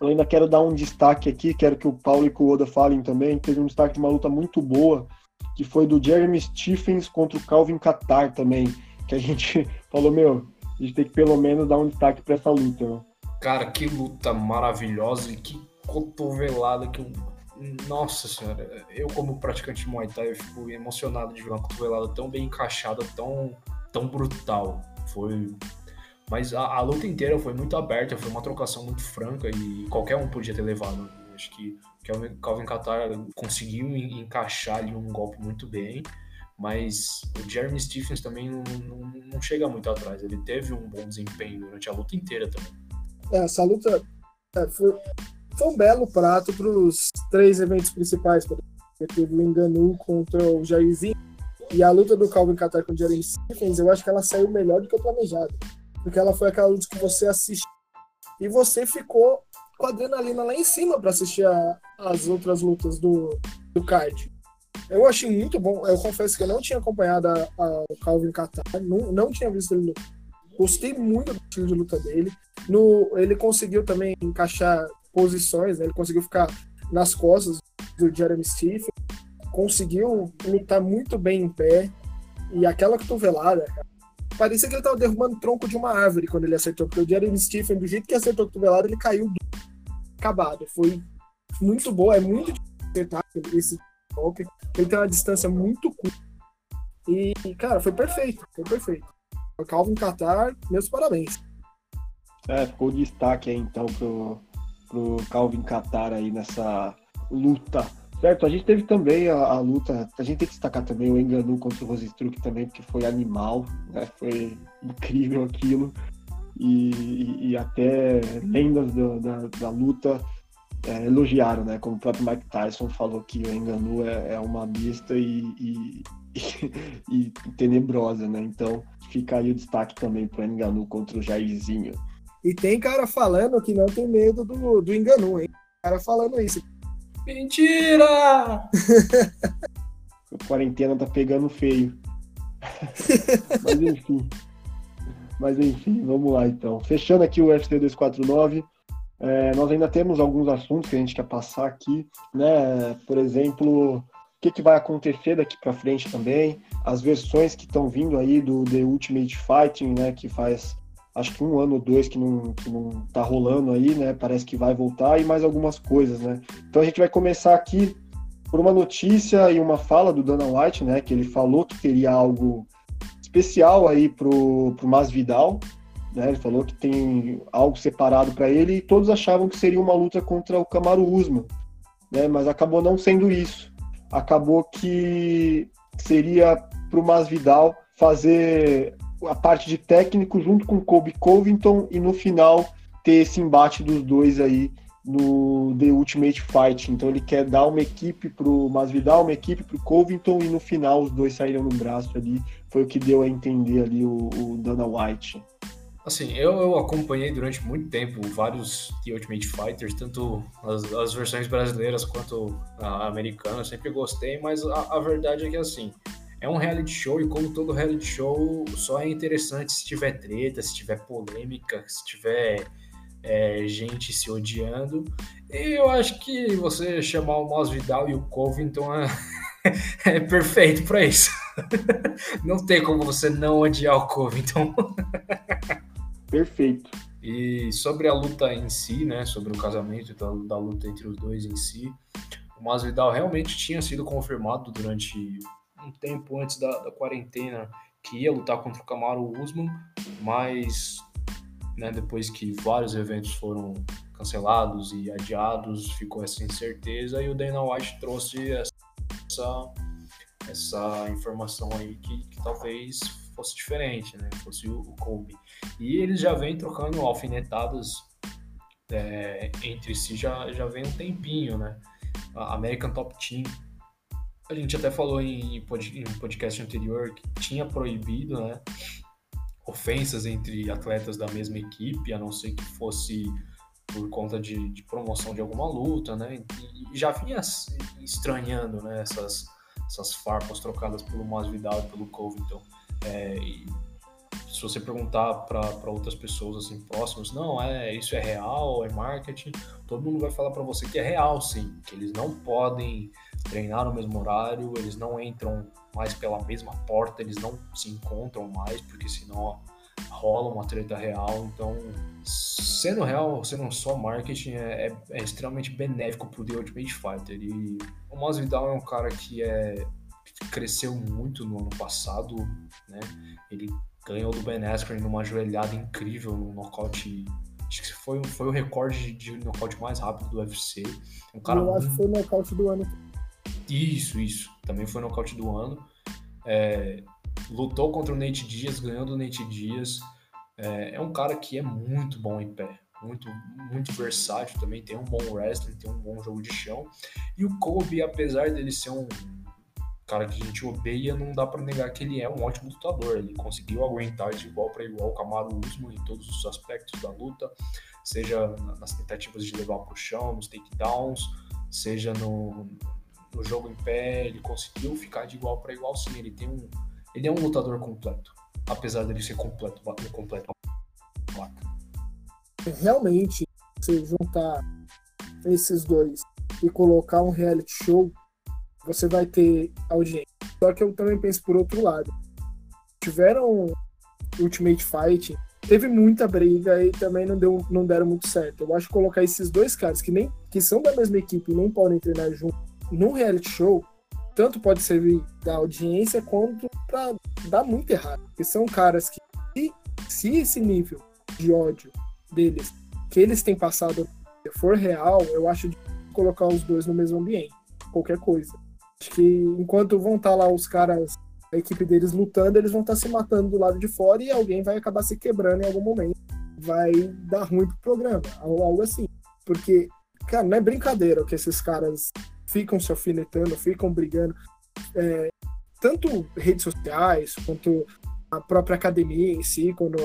eu ainda quero dar um destaque aqui, quero que o Paulo e o Oda falem também. Teve um destaque de uma luta muito boa, que foi do Jeremy Stephens contra o Calvin Qatar também, que a gente falou, meu, a gente tem que pelo menos dar um destaque para essa luta. Né? Cara, que luta maravilhosa e que cotovelada que eu... Nossa senhora, eu como praticante de Muay Thai, eu fico emocionado de ver uma cotovelada tão bem encaixada, tão, tão brutal. Foi mas a, a, luta inteira foi muito aberta, foi uma trocação muito franca e qualquer um podia ter levado. Acho que o Calvin Qatar conseguiu encaixar ali um golpe muito bem, mas o Jeremy Stephens também não, não, não chega muito atrás. Ele teve um bom desempenho durante a luta inteira também. É, essa luta é, foi, foi um belo prato para os três eventos principais. Teve o Enganu contra o Jairzinho e a luta do Calvin Qatar com o Jeremy Stephens, eu acho que ela saiu melhor do que o planejado porque ela foi aquela luta que você assistiu e você ficou com a adrenalina lá em cima para assistir a, as outras lutas do, do card. Eu achei muito bom. Eu confesso que eu não tinha acompanhado o Calvin Qatar, não, não tinha visto ele lutar. Gostei muito do estilo de luta dele. No, ele conseguiu também encaixar posições, né? ele conseguiu ficar nas costas do Jeremy Stephen, conseguiu lutar muito bem em pé. E aquela cotovelada, cara, Parecia que ele tava derrubando o tronco de uma árvore quando ele acertou, porque o Jeremy Stephen, do jeito que acertou o cotovelado, ele caiu acabado. Foi muito boa, é muito difícil acertar esse golpe. Ele tem uma distância muito curta. E, cara, foi perfeito, foi perfeito. O Calvin Qatar, meus parabéns. É, ficou destaque aí então pro, pro Calvin Qatar aí nessa luta Certo, a gente teve também a, a, luta, a gente tem que destacar também o Enganu contra o Rosestruck também, porque foi animal, né? Foi incrível aquilo. E, e, até lendas da, da luta é, elogiaram, né? Como o próprio Mike Tyson falou que o Enganu é, é uma besta e, e, e, tenebrosa, né? Então fica aí o destaque também para o Enganu contra o Jairzinho. E tem cara falando que não tem medo do, do Enganu, hein? Cara falando isso. Mentira! A quarentena tá pegando feio. Mas enfim. Mas enfim, vamos lá então. Fechando aqui o UFC 249. É, nós ainda temos alguns assuntos que a gente quer passar aqui, né? Por exemplo, o que, que vai acontecer daqui para frente também. as versões que estão vindo aí do The Ultimate Fighting, né, que faz acho que um ano ou dois que não, que não tá rolando aí, né, parece que vai voltar, e mais algumas coisas, né. Então a gente vai começar aqui por uma notícia e uma fala do Dana White, né, que ele falou que teria algo especial aí pro, pro Masvidal, né, ele falou que tem algo separado para ele e todos achavam que seria uma luta contra o Kamaru Usman, né, mas acabou não sendo isso. Acabou que seria pro Masvidal fazer a parte de técnico junto com Kobe Covington e no final ter esse embate dos dois aí no The Ultimate Fight. Então ele quer dar uma equipe pro Masvidal, uma equipe pro Covington e no final os dois saíram no braço ali. Foi o que deu a entender ali o, o Dana White. Assim, eu, eu, acompanhei durante muito tempo vários The Ultimate Fighters, tanto as, as versões brasileiras quanto a americana, eu sempre gostei, mas a, a, verdade é que assim, é um reality show e como todo reality show, só é interessante se tiver treta, se tiver polêmica, se tiver é, gente se odiando. E eu acho que você chamar o Masvidal e o Covington é, é perfeito para isso. não tem como você não odiar o Covington. Perfeito. E sobre a luta em si, né, sobre o casamento da, da luta entre os dois em si, o Masvidal realmente tinha sido confirmado durante um tempo antes da, da quarentena que ia lutar contra o Camaro Usman, mas né, depois que vários eventos foram cancelados e adiados, ficou essa incerteza e o Dana White trouxe essa, essa informação aí que, que talvez fosse diferente, né, fosse o, o Kobe. E eles já vêm trocando alfinetadas é, entre si já, já vem um tempinho, né? A American Top Team a gente até falou em, podcast anterior que tinha proibido, né? Ofensas entre atletas da mesma equipe, a não ser que fosse por conta de, de promoção de alguma luta, né? E, e já vinha estranhando, né? Essas, essas farpas trocadas pelo Masvidal e pelo Covington. É, se você perguntar para outras pessoas assim próximas, não, é isso é real, é marketing, todo mundo vai falar para você que é real, sim, que eles não podem treinar no mesmo horário, eles não entram mais pela mesma porta, eles não se encontram mais, porque senão rola uma treta real. Então, sendo real, sendo só marketing, é, é, é extremamente benéfico pro The Ultimate Fighter. E o Masvidal é um cara que é cresceu muito no ano passado, né? Ele ganhou do Ben Askren numa joelhada incrível, num nocaute Acho que foi, foi o recorde de nocaute mais rápido do UFC. Um cara Eu acho que foi o nocaute do ano isso, isso. Também foi nocaute do ano. É, lutou contra o Nate Diaz, ganhou do Nate Diaz. É, é, um cara que é muito bom em pé, muito, muito versátil também, tem um bom wrestling, tem um bom jogo de chão. E o Kobe, apesar dele ser um cara que a gente odeia, não dá para negar que ele é um ótimo lutador. Ele conseguiu aguentar de igual para igual o Camaro Usman em todos os aspectos da luta, seja nas tentativas de levar para o chão, nos takedowns, seja no, no jogo em pé, ele conseguiu ficar de igual para igual sim. Ele tem um. Ele é um lutador completo. Apesar dele ser completo, completo Realmente, se juntar esses dois e colocar um reality show, você vai ter audiência. Só que eu também penso por outro lado. Tiveram Ultimate Fight, teve muita briga e também não, deu, não deram muito certo. Eu acho que colocar esses dois caras que nem que são da mesma equipe e nem podem treinar junto num reality show, tanto pode servir da audiência quanto para dar muito errado. Porque são caras que, se, se esse nível de ódio deles, que eles têm passado, for real, eu acho de colocar os dois no mesmo ambiente. Qualquer coisa. Acho que enquanto vão estar tá lá os caras, a equipe deles lutando, eles vão estar tá se matando do lado de fora e alguém vai acabar se quebrando em algum momento. Vai dar ruim pro programa, algo assim. Porque, cara, não é brincadeira que esses caras ficam se alfinetando, ficam brigando. É, tanto redes sociais quanto a própria academia em si, quando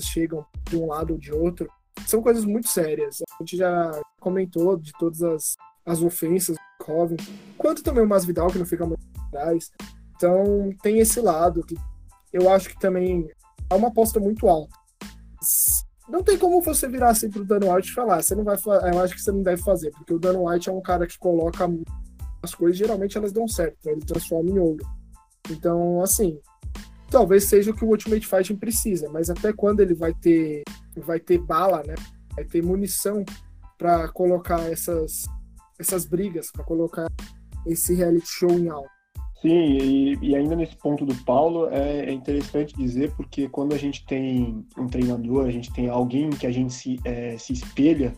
chegam de um lado ou de outro, são coisas muito sérias. A gente já comentou de todas as, as ofensas do Covin, quanto também o Masvidal, que não fica muito atrás. Então, tem esse lado que eu acho que também é uma aposta muito alta não tem como você virar assim pro Dana White e falar, você não vai eu acho que você não deve fazer, porque o Dana White é um cara que coloca as coisas, geralmente elas dão certo, né? ele transforma em ouro. Então, assim, talvez seja o que o Ultimate Fighting precisa, mas até quando ele vai ter vai ter bala, né? Vai ter munição para colocar essas essas brigas, para colocar esse reality show em alta. Sim, e, e, ainda nesse ponto do Paulo, é, é, interessante dizer, porque quando a gente tem um treinador, a gente tem alguém que a gente se, é, se espelha,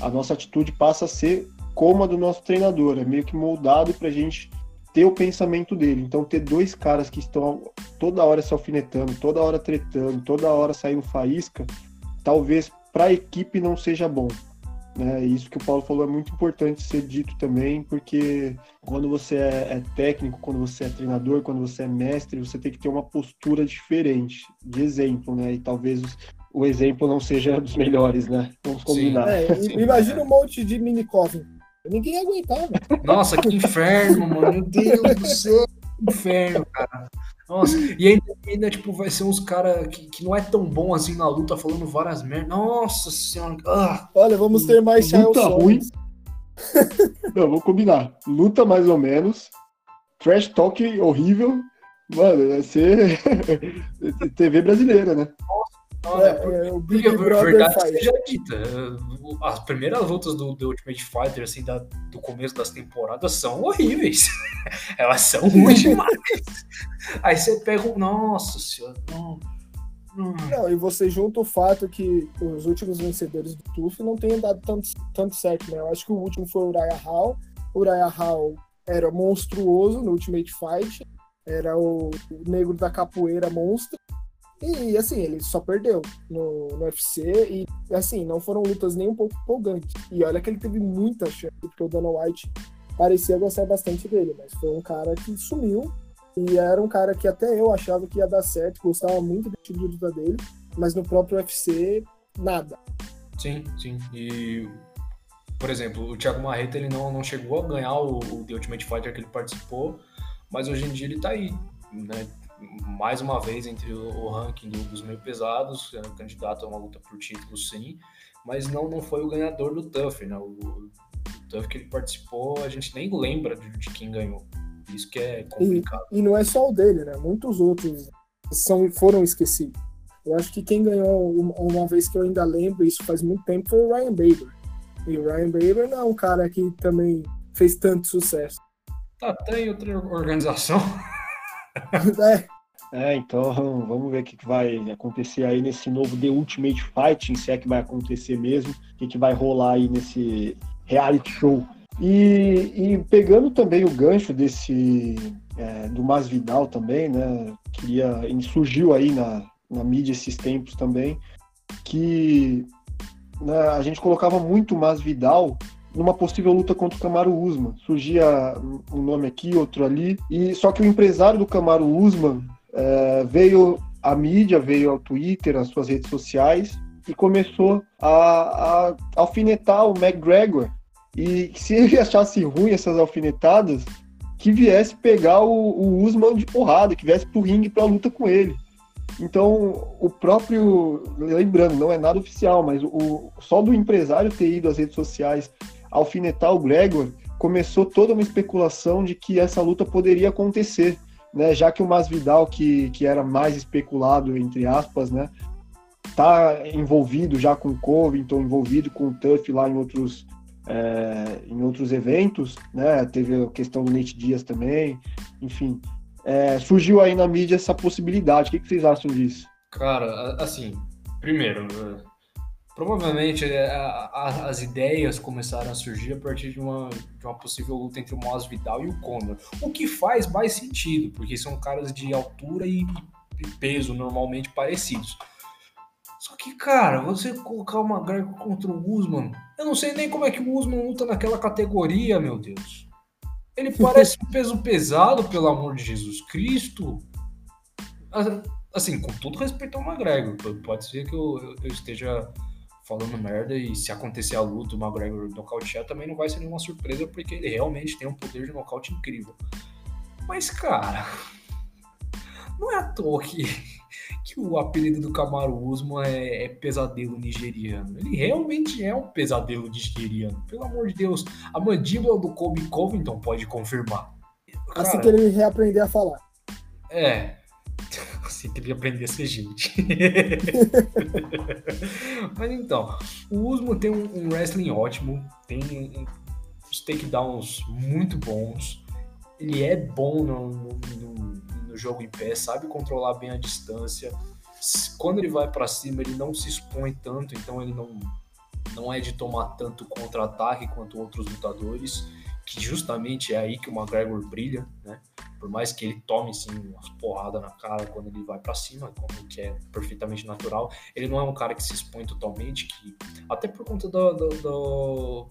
a nossa atitude passa a ser como a do nosso treinador, é meio que moldado para a gente ter o pensamento dele. Então, ter dois caras que estão toda hora se alfinetando, toda hora tretando, toda hora saindo faísca, talvez para a equipe não seja bom. Né? Isso que o Paulo falou é muito importante ser dito também, porque quando você é, é, técnico, quando você é treinador, quando você é mestre, você tem que ter uma postura diferente, de exemplo, né? E talvez o exemplo não seja dos melhores, né? Vamos combinar. É, imagina um monte de mini coffin. Ninguém ia aguentar, Nossa, que inferno, mano. Meu Deus do céu, que inferno, cara. Nossa, e ainda, ainda tipo, vai ser uns caras que, que não é tão bom assim na luta, falando várias merdas. Nossa senhora. Ah. Olha, vamos ter mais Luta ruim. não, vou combinar. Luta mais ou menos. Trash talk horrível. Mano, vai ser TV brasileira, né? Nossa, é, é, o Big Brother verdade faz. seja dita. As primeiras lutas do The Ultimate Fighter, assim, da, do começo das temporadas, são horríveis. Elas são ruins demais. Aí você pega um. Nossa senhora, não. Não, e você junta o fato que os últimos vencedores do TUF não tenham dado tanto, tanto certo, né? Eu acho que o último foi o Uriah Hall. O Uriah Hall era monstruoso no Ultimate Fight, era o negro da capoeira monstro. E assim, ele só perdeu no, no UFC e assim, não foram lutas nem um pouco empolgantes. E olha que ele teve muita chance, porque o Dana White parecia gostar bastante dele, mas foi um cara que sumiu e era um cara que até eu achava que ia dar certo, gostava muito do estilo de luta dele, mas no próprio UFC, nada. Sim, sim. E, por exemplo, o Thiago Marreta ele não, não chegou a ganhar o, o The Ultimate Fighter que ele participou, mas hoje em dia ele tá aí, né? Mais uma vez entre o, ranking do, dos meio pesados, é um candidato a uma luta por título, sim, mas não, não foi o ganhador do TUF, né? O, o TUF que ele participou, a gente nem lembra de, de quem ganhou. Isso que é complicado. E, e, não é só o dele, né? Muitos outros são, foram esquecidos. Eu acho que quem ganhou uma vez que eu ainda lembro, isso faz muito tempo, foi o Ryan Bader. E o Ryan Bader não é um cara que também fez tanto sucesso. Tá, tem outra organização. é. É, então vamos ver o que vai acontecer aí nesse novo The Ultimate Fighting, se é que vai acontecer mesmo, o que, que vai rolar aí nesse reality show e, e, pegando também o gancho desse é, do Masvidal também, né? Queria, surgiu aí na, na mídia esses tempos também, que né, a gente colocava muito o Masvidal numa possível luta contra o Camaro Usman. Surgia um nome aqui, outro ali, e só que o empresário do Camaro Usman é, veio à mídia, veio ao Twitter, às suas redes sociais, e começou a, a alfinetar o McGregor e se ele achasse ruim essas alfinetadas, que viesse pegar o, o Usman de porrada, que viesse pro ringue pra luta com ele. Então, o próprio. Lembrando, não é nada oficial, mas o, só do empresário ter ido às redes sociais alfinetar o Gregor, começou toda uma especulação de que essa luta poderia acontecer, né? Já que o Masvidal, que, que era mais especulado, entre aspas, né? Tá envolvido já com o Covington, envolvido com o Tuff lá em outros é, em outros eventos, né? Teve a questão do Nate Dias também, enfim. É, surgiu aí na mídia essa possibilidade. O que, que vocês acham disso? Cara, assim, primeiro, provavelmente é, as ideias começaram a surgir a partir de uma, de uma possível luta entre o Masvidal e o Conor. O que faz mais sentido, porque são caras de altura e, e peso normalmente parecidos. Só que, cara, você colocar o McGregor contra o Usman, eu não sei nem como é que o Usman luta naquela categoria, meu Deus. Ele parece um peso pesado, pelo amor de Jesus Cristo. Assim, com todo respeito ao McGregor, pode ser que eu, eu esteja falando merda e se acontecer a luta, o McGregor nocautear, também não vai ser nenhuma surpresa, porque ele realmente tem um poder de nocaute incrível. Mas, cara, não é à toa que que o apelido do Kamaru Usman é, é, pesadelo nigeriano. Ele realmente é um pesadelo nigeriano. Pelo amor de Deus, a mandíbula do Kobe Covington pode confirmar. Cara, assim que ele reaprender a falar. É. Você teria que aprender a ser gente. Mas então, o Usman tem um, um wrestling ótimo, tem um, uns takedowns muito bons. Ele é bom no, no, no, jogo em pé, sabe controlar bem a distância. Quando ele vai para cima, ele não se expõe tanto, então ele não, não é de tomar tanto contra-ataque quanto outros lutadores, que justamente é aí que o McGregor brilha, né? Por mais que ele tome sim umas porradas na cara quando ele vai para cima, como que é perfeitamente natural, ele não é um cara que se expõe totalmente, que até por conta do, do, do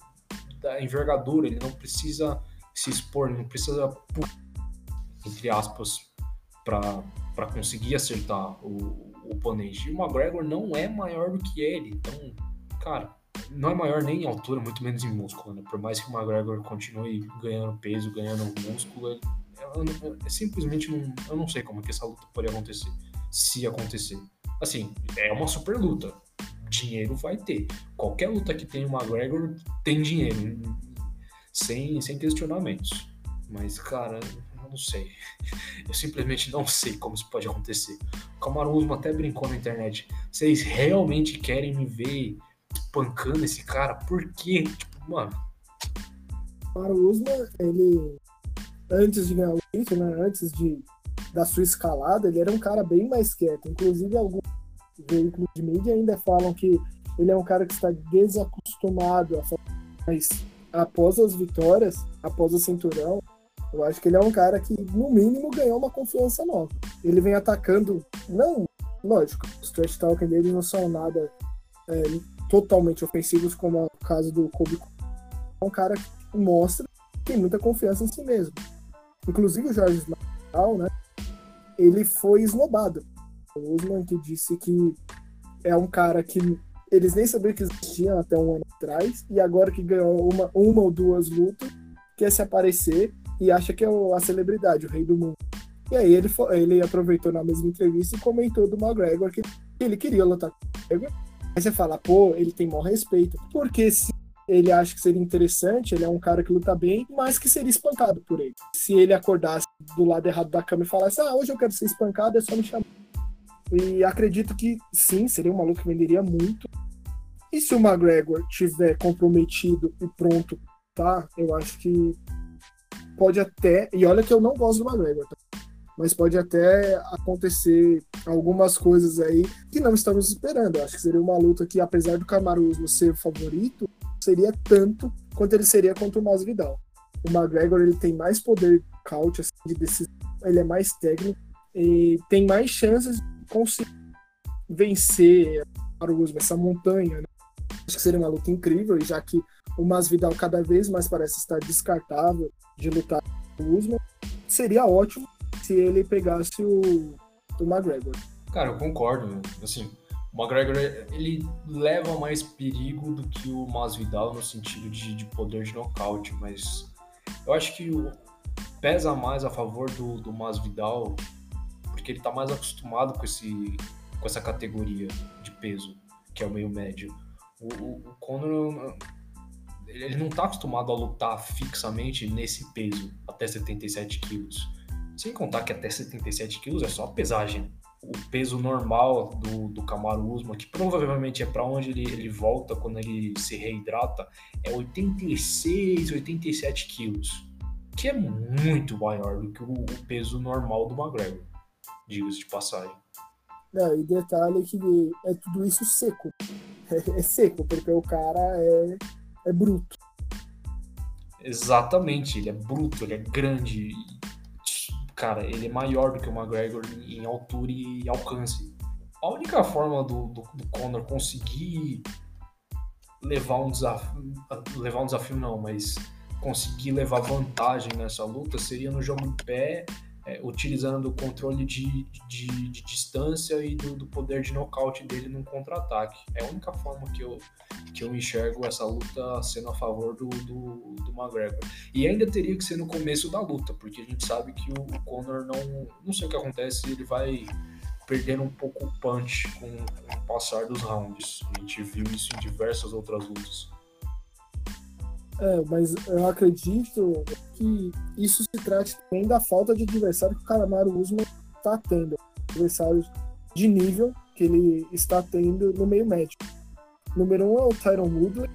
da envergadura, ele não precisa se expor, não precisa entre aspas para conseguir acertar o, o oponente. E o McGregor não é maior do que ele, então, cara, não é maior nem em altura, muito menos em músculo, né? Por mais que o McGregor continue ganhando peso, ganhando músculo, eu, simplesmente não, eu não sei como que essa luta poderia acontecer, se acontecer. Assim, é uma super luta. Dinheiro vai ter. Qualquer luta que tem o McGregor tem dinheiro, sem, sem questionamentos. Mas, cara, eu não sei. Eu simplesmente não sei como isso pode acontecer. O Kamaru até brincou na internet. Vocês realmente querem me ver espancando esse cara? Por quê? Tipo, mano. O Usman, ele antes de ganhar o título, né, antes de, da sua escalada, ele era um cara bem mais quieto. Inclusive, alguns veículos de mídia ainda falam que ele é um cara que está desacostumado a falar, mas após as vitórias, após o cinturão, eu acho que ele é um cara que, no mínimo, ganhou uma confiança nova. Ele vem atacando, não, lógico, os trash talking dele não são nada é, totalmente ofensivos, como é o caso do Kobe. É um cara que mostra que tem muita confiança em si mesmo. Inclusive o Jorge Masvidal, né? Ele foi esnobado. O Usman que disse que é um cara que eles nem sabiam que existia até um ano atrás e agora que ganhou uma, uma ou duas lutas quer se aparecer e acha que é a celebridade, o rei do mundo. E aí ele, ele aproveitou na mesma entrevista e comentou do McGregor que ele queria lutar com o McGregor. Aí você fala, pô, ele tem maior respeito. Porque se ele acha que seria interessante, ele é um cara que luta bem, mas que seria espancado por ele. Se ele acordasse do lado errado da cama e falasse, ah, hoje eu quero ser espancado, é só me chamar. E acredito que sim, seria um maluco que venderia muito. E se o McGregor tiver comprometido e pronto, tá? Eu acho que pode até. E olha que eu não gosto do McGregor, tá? Mas pode até acontecer algumas coisas aí que não estamos esperando. Acho que seria uma luta que, apesar do Camaruzzo ser favorito, seria tanto quanto ele seria contra o Masvidal. O McGregor ele tem mais poder couch assim, de decisão, ele é mais técnico e tem mais chances de conseguir vencer essa montanha. Né? Acho que seria uma luta incrível, já que o Masvidal cada vez mais parece estar descartável de lutar com o Usman. Seria ótimo se ele pegasse o, o McGregor. Cara, eu concordo. Assim, o McGregor ele leva mais perigo do que o Masvidal no sentido de, de poder de nocaute, mas eu acho que o, pesa mais a favor do, do Masvidal porque ele está mais acostumado com, esse, com essa categoria de peso, que é o meio médio. O, o, o Conor ele não está acostumado a lutar fixamente nesse peso, até 77 quilos. Sem contar que até 77 quilos é só pesagem o peso normal do, do Camaro Usman, que provavelmente é para onde ele, ele volta quando ele se reidrata, é 86, 87 quilos, que é muito maior do que o, o peso normal do McGregor, diga-se de passagem. Não, e detalhe que é tudo isso seco. É, é seco, porque o cara é, é bruto. Exatamente, ele é bruto, ele é grande cara, ele é maior do que o McGregor em altura e alcance. A única forma do, do, do Conor conseguir levar um desafio, levar um desafio não, mas conseguir levar vantagem nessa luta seria no jogo de pé é, utilizando o controle de, de, de distância e do, do, poder de nocaute dele num contra-ataque. É a única forma que eu, que eu enxergo essa luta sendo a favor do, do, do McGregor. E ainda teria que ser no começo da luta, porque a gente sabe que o, o Conor não. Não sei o que acontece, ele vai perdendo um pouco o punch com, com o passar dos rounds. A gente viu isso em diversas outras lutas. É, mas eu acredito que isso se trate também da falta de adversário que o Calamaro Usman está tendo, adversários de nível que ele está tendo no meio médio. Número um é o Tyron Woodley,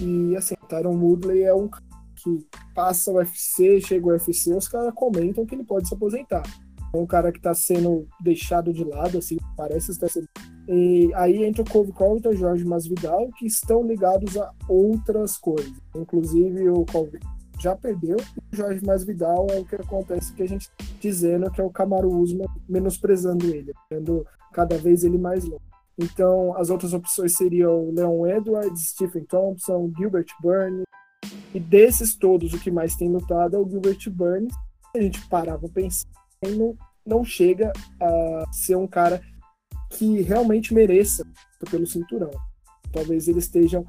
e assim, o Tyron Woodley é um que passa o UFC, chega o UFC, os caras comentam que ele pode se aposentar. Um cara que está sendo deixado de lado, assim, parece estar sendo. E aí entra o Colby Covington e Jorge Masvidal, que estão ligados a outras coisas. Inclusive o Colby já perdeu, o Jorge Masvidal é o que acontece que a gente dizendo que é o Camaro Usman menosprezando ele, tendo cada vez ele mais longe. Então, as outras opções seriam Leon Edwards, Stephen Thompson, Gilbert Burns. E desses todos, o que mais tem lutado é o Gilbert Burns. A gente parar para pensar, não, não chega a ser um cara que realmente mereça pelo cinturão. Talvez eles estejam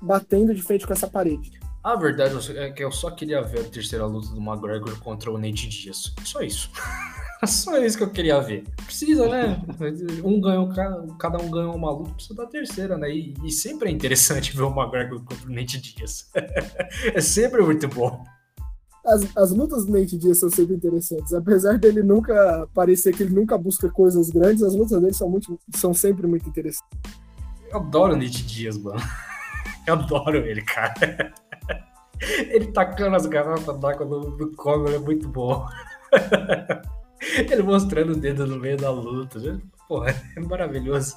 batendo de frente com essa parede. A verdade é que eu só queria ver a terceira luta do McGregor contra o Nate Diaz. Só isso. Só isso que eu queria ver. Precisa, né? Um ganhou, cada um ganhou uma luta, precisa da terceira, né? E, e sempre é interessante ver o McGregor contra o Nate Diaz. é sempre muito bom. As, as lutas do Nate Diaz são sempre interessantes. Apesar dele nunca parecer que ele nunca busca coisas grandes, as lutas dele são, muito, são sempre muito interessantes. Eu adoro o Nate Diaz, mano. Eu adoro ele, cara. Ele tacando as garrafas d'água no, no colo é muito bom. Ele mostrando o dedo no meio da luta. Né? Porra, é maravilhoso.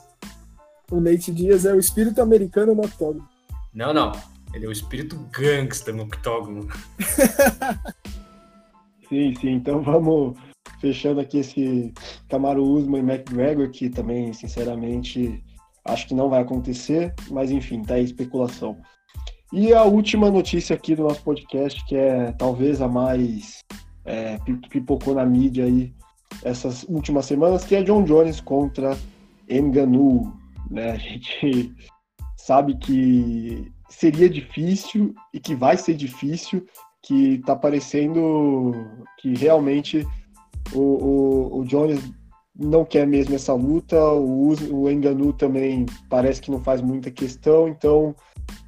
O Nate Diaz é o espírito americano no octógono. Não, não. Ele é o espírito gangster no octógono. sim, sim. Então vamos fechando aqui esse Camaro Usman e McGregor, que também, sinceramente, acho que não vai acontecer. Mas enfim, tá aí especulação. E a última notícia aqui do nosso podcast, que é talvez a mais é, pipocou na mídia aí essas últimas semanas, que é John Jones contra Enganu. Né? A gente sabe que seria difícil e que vai ser difícil, que tá parecendo que realmente o, o, o Jones não quer mesmo essa luta, o, o Enganu também parece que não faz muita questão, então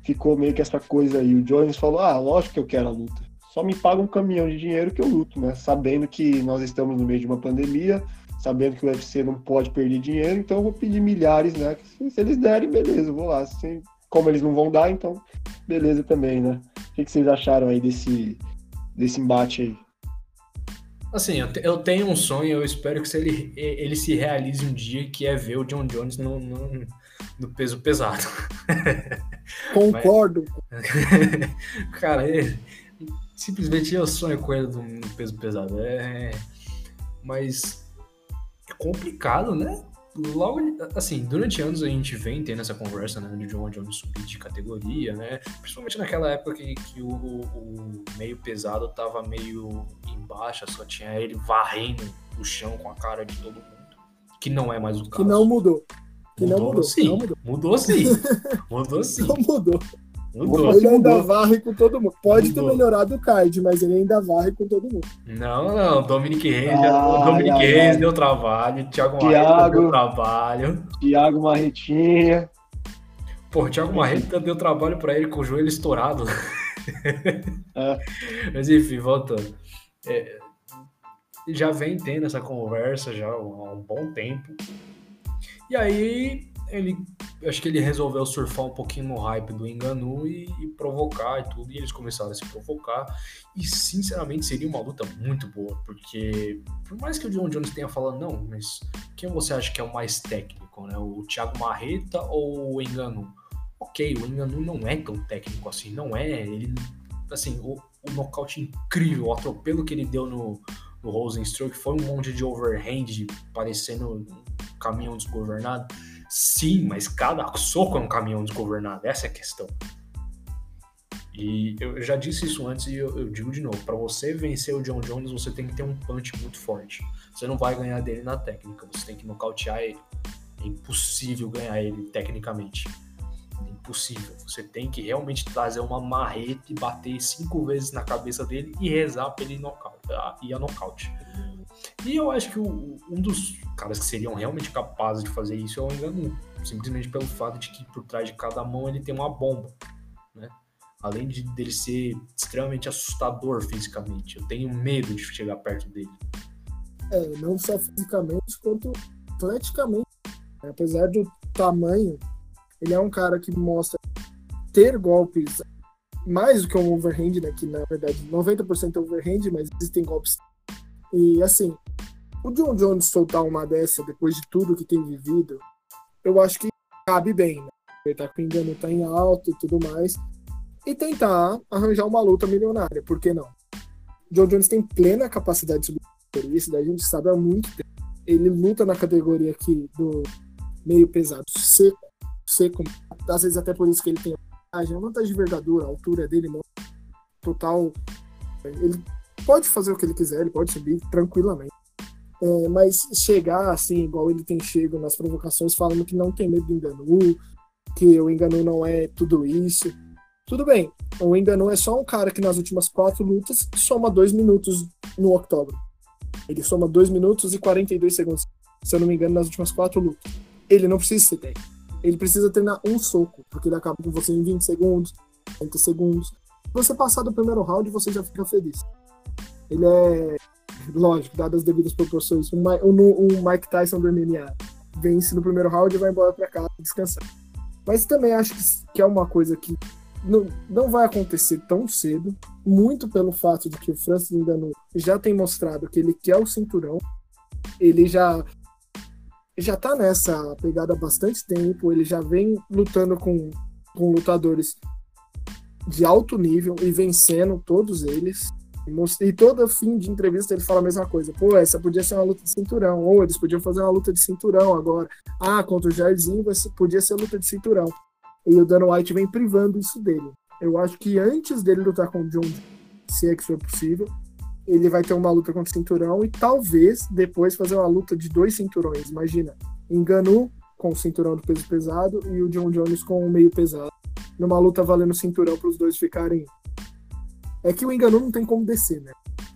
ficou meio que essa coisa aí. O Jones falou: ah, lógico que eu quero a luta. Só me paga um caminhão de dinheiro que eu luto, né? Sabendo que nós estamos no meio de uma pandemia, sabendo que o UFC não pode perder dinheiro, então eu vou pedir milhares, né? Se, eles derem, beleza, vou lá. Se, como eles não vão dar, então beleza também, né? O que, que vocês acharam aí desse, desse embate aí? Assim, eu, tenho um sonho, eu espero que ele, ele se realize um dia, que é ver o John Jones no, no, no peso pesado. Concordo. Mas... Cara, é... simplesmente eu sonho com ele no peso pesado. É... Mas é complicado, né? Logo, assim, durante anos a gente vem tendo essa conversa, né, de John Jones subir de categoria, né, principalmente naquela época que, que o, o meio pesado tava meio embaixo, só tinha ele varrendo o chão com a cara de todo mundo, que não é mais o caso. Que não mudou. Que mudou, não mudou. Sim. Não mudou. mudou sim. Mudou sim. Não mudou. Mudou. Ele ainda mudou. varre com todo mundo. Pode mudou. ter melhorado o card, mas ele ainda varre com todo mundo. Não, não. Dominic Reis, ah, Dominic ai, Reis ai. deu trabalho. Thiago Marreta deu trabalho. Thiago Marretinha. Pô, Thiago Marreta deu trabalho pra ele com o joelho estourado. É. Mas enfim, voltando. É, já vem tendo essa conversa já há um bom tempo. E aí ele acho que ele resolveu surfar um pouquinho no hype do Enganu e, e, provocar e tudo, e eles começaram a se provocar. E sinceramente seria uma luta muito boa, porque por mais que o John Jones tenha falado, não, mas quem você acha que é o mais técnico, né? O Thiago Marreta ou o Enganu? Ok, o Enganu não é tão técnico assim, não é. Ele, assim, o, o nocaute incrível, o atropelo que ele deu no, no Rosenstruck foi um monte de overhand, parecendo caminhão desgovernado? Sim, mas cada soco é um caminhão desgovernado, essa é a questão. E eu já disse isso antes e eu, eu digo de novo: para você vencer o John Jones, você tem que ter um punch muito forte. Você não vai ganhar dele na técnica, você tem que nocautear ele. É impossível ganhar ele tecnicamente. É impossível. Você tem que realmente trazer uma marreta e bater cinco vezes na cabeça dele e rezar pra ele ir a nocaute. E eu acho que o, um dos caras que seriam realmente capazes de fazer isso é o Enganu, simplesmente pelo fato de que por trás de cada mão ele tem uma bomba, né? Além de dele ser extremamente assustador fisicamente, eu tenho medo de chegar perto dele. É, não só fisicamente, quanto atleticamente. Apesar do tamanho, ele é um cara que mostra ter golpes mais do que um overhand, né? Que na verdade 90% é overhand, mas existem golpes. E assim, o John Jones soltar uma dessa depois de tudo que tem vivido, eu acho que cabe bem, né? Ele tá com engano, tá em alto e tudo mais. E tentar arranjar uma luta milionária, por que não? John Jones tem plena capacidade de subir isso, daí a gente sabe há muito tempo. Ele luta na categoria aqui do meio pesado, seco, seco. Às vezes até por isso que ele tem vantagem, a vantagem de envergadura, a altura dele, total. Ele pode fazer o que ele quiser, ele pode subir tranquilamente. É, mas chegar assim, igual ele tem chego nas provocações, falando que não tem medo do engano, que o engano não é tudo isso. Tudo bem, o engano é só um cara que nas últimas quatro lutas soma dois minutos no octógono. Ele soma dois minutos e 42 segundos, se eu não me engano, nas últimas quatro lutas. Ele não precisa ser técnico. Ele precisa treinar um soco, porque ele acaba com você em 20 segundos, 30 segundos. Se você passar do primeiro round, você já fica feliz. Ele é lógico, dadas as devidas proporções, um, um, um Mike Tyson do MMA vence no primeiro round e vai embora para casa descansar. Mas também acho que, é uma coisa que não, não vai acontecer tão cedo, muito pelo fato de que o Francis Ngannou já tem mostrado que ele quer o cinturão, ele já já tá nessa pegada há bastante tempo, ele já vem lutando com, com lutadores de alto nível e vencendo todos eles. E todo fim de entrevista ele fala a mesma coisa. Pô, essa podia ser uma luta de cinturão. Ou eles podiam fazer uma luta de cinturão agora. Ah, contra o Jairzinho podia ser luta de cinturão. E o Dana White vem privando isso dele. Eu acho que antes dele lutar com o John, se é que isso é possível, ele vai ter uma luta contra o cinturão e talvez depois fazer uma luta de dois cinturões. Imagina, Enganu com o cinturão do peso pesado e o John Jones com o meio pesado. Numa luta valendo cinturão para os dois ficarem é que o Enganu não tem como descer, né?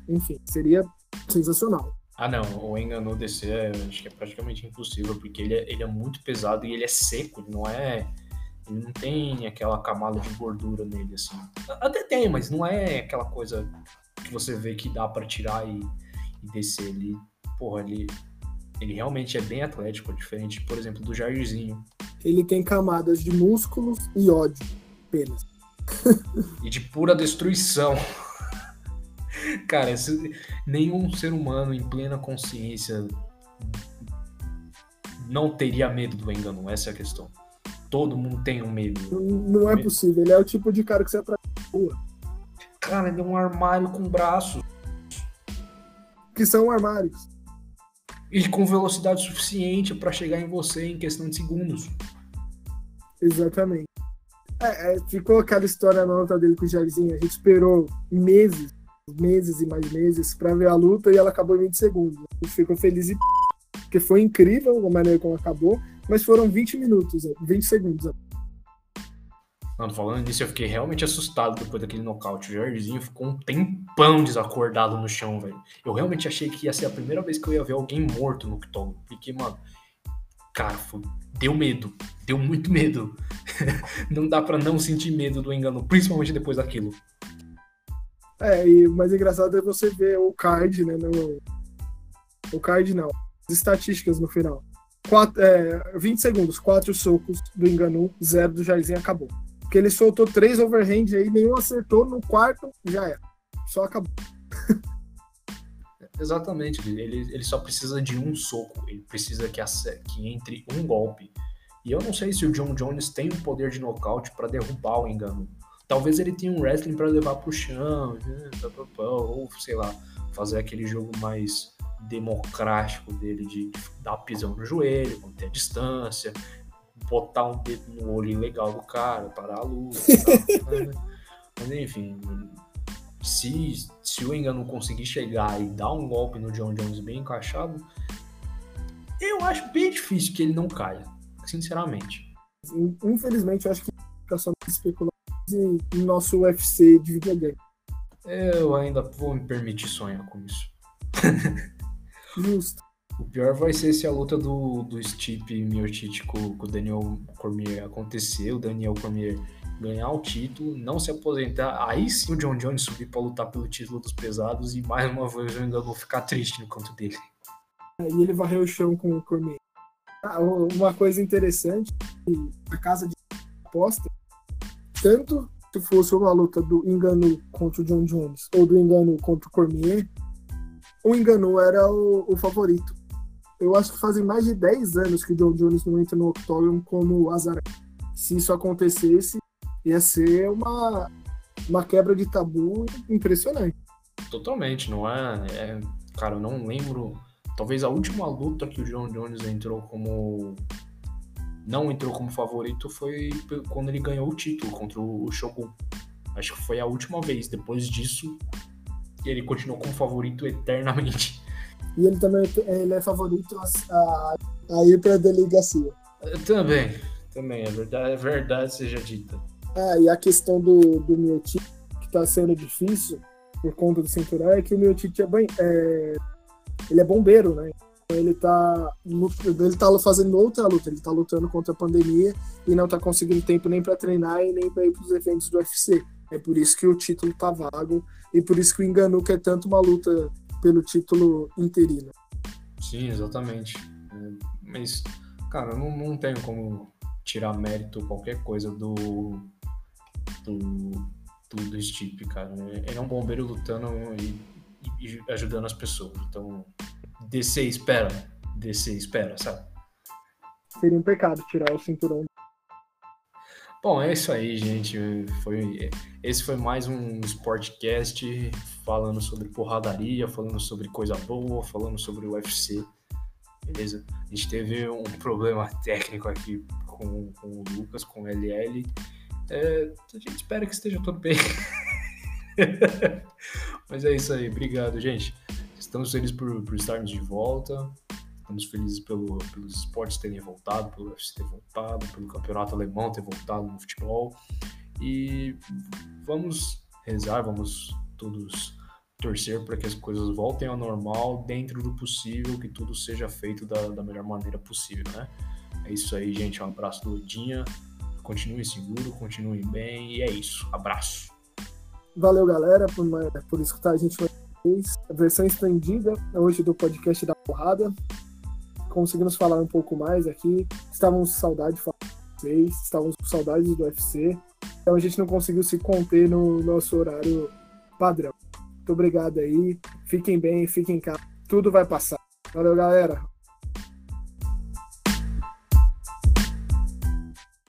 Enfim, seria sensacional. Ah, não, o Enganu descer acho que é praticamente impossível, porque ele é, ele é muito pesado e ele é seco, ele não é. Ele não tem aquela camada de gordura nele, assim. Até tem, mas não é aquela coisa que você vê que dá para tirar e, e descer. Ele, porra, ele, ele realmente é bem atlético, diferente, por exemplo, do Jairzinho. Ele tem camadas de músculos e ódio apenas e de pura destruição. Cara, esse, nenhum ser humano em plena consciência não teria medo do engano, essa é a questão. Todo mundo tem um medo. Não, não é possível, ele é o tipo de cara que você atrai na rua. Cara, ele é um armário com braços. Que são armários. E com velocidade suficiente para chegar em você em questão de segundos. Exatamente. É, é, ficou aquela história na nota dele com o Jairzinho. A gente esperou meses, meses e mais meses para ver a luta e ela acabou em 20 segundos. A gente ficou feliz e porque foi incrível a maneira como acabou, mas foram 20 minutos, 20 segundos. Não, falando nisso, eu fiquei realmente assustado depois daquele nocaute. O Jairzinho ficou um tempão desacordado no chão, velho. Eu realmente achei que ia ser a primeira vez que eu ia ver alguém morto no octógono. Porque, mano, cara, foi deu medo, deu muito medo. não dá para não sentir medo do engano, principalmente depois daquilo. É, e o mais engraçado é você ver o card, né? No... O card não. As estatísticas no final. Quatro, é, 20 segundos, quatro socos do Enganu, zero do Jairzinho acabou. Porque ele soltou três overhand aí, nenhum acertou, no quarto já era. Só acabou. Exatamente, ele, ele só precisa de um soco, ele precisa que, que entre um golpe. E eu não sei se o John Jones tem o poder de nocaute para derrubar o engano. Talvez ele tenha um wrestling para levar pro chão, né, ou sei lá, fazer aquele jogo mais democrático dele de dar pisão no joelho, manter a distância, botar um dedo no olho legal do cara, parar a luta. né? Mas enfim, se, se o Engano conseguir chegar e dar um golpe no John Jones bem encaixado, eu acho bem difícil que ele não caia, sinceramente. Infelizmente, eu acho que fica só especulações e nosso UFC de videogame. Eu ainda vou me permitir sonhar com isso. Justo. O pior vai ser se a luta do, do Stipe Miocic com, com o Daniel Cormier acontecer, o Daniel Cormier ganhar o título, não se aposentar, aí sim o John Jones subir para lutar pelo título dos pesados e mais uma vez eu ainda vou ficar triste no canto dele. e ele varreu o chão com o Cormier. Ah, uma coisa interessante, a casa de aposta, tanto se fosse uma luta do Engano contra o John Jones ou do Engano contra o Cormier, o Engano era o, o favorito. Eu acho que fazem mais de 10 anos que o John Jones não entra no octógono como azar. Se isso acontecesse, ia ser uma, uma quebra de tabu impressionante. Totalmente, não é? é cara, eu não lembro. Talvez a última luta que o John Jones entrou como. Não entrou como favorito foi quando ele ganhou o título contra o Shogun. Acho que foi a última vez. Depois disso, ele continuou como favorito eternamente. E ele também ele é favorito a, a ir para a delegacia. Também, também, é verdade, é verdade seja dita. Ah, e a questão do, do Miotic, que está sendo difícil por conta do cinturão, é que o Miotic é, bem, é, ele é bombeiro, né? Ele tá, ele tá fazendo outra luta, ele tá lutando contra a pandemia e não tá conseguindo tempo nem para treinar e nem para ir para os eventos do UFC. É por isso que o título tá vago e por isso que o Enganu quer tanto uma luta pelo título interino. Sim, exatamente. Mas, cara, não, não tenho como tirar mérito qualquer coisa do do, do, do Stipe, cara. Ele é um bombeiro lutando e, e, ajudando as pessoas. Então, descer espera. Descer espera, sabe? Seria um pecado tirar o cinturão Bom, é isso aí, gente. Foi, esse foi mais um Sportcast falando sobre porradaria, falando sobre coisa boa, falando sobre UFC. Beleza? A gente teve um problema técnico aqui com, com o Lucas, com o LL. É, a gente espera que esteja tudo bem. Mas é isso aí. Obrigado, gente. Estamos felizes por, por estarmos de volta. Estamos felizes pelo, pelos esportes terem voltado, pelo UFC ter voltado, pelo campeonato alemão ter voltado no futebol. E vamos rezar, vamos todos torcer para que as coisas voltem ao normal dentro do possível, que tudo seja feito da, da melhor maneira possível, né? É isso aí, gente. Um abraço do Odinha. Continue seguro, continue bem. E é isso. Abraço. Valeu, galera, por, por escutar a gente mais A versão estendida hoje do podcast da Porrada conseguimos falar um pouco mais aqui. Estávamos com saudade de falar vocês, estávamos com saudades do UFC. Então a gente não conseguiu se conter no nosso horário padrão. Muito obrigado aí. Fiquem bem, fiquem em casa. Tudo vai passar. Valeu, galera.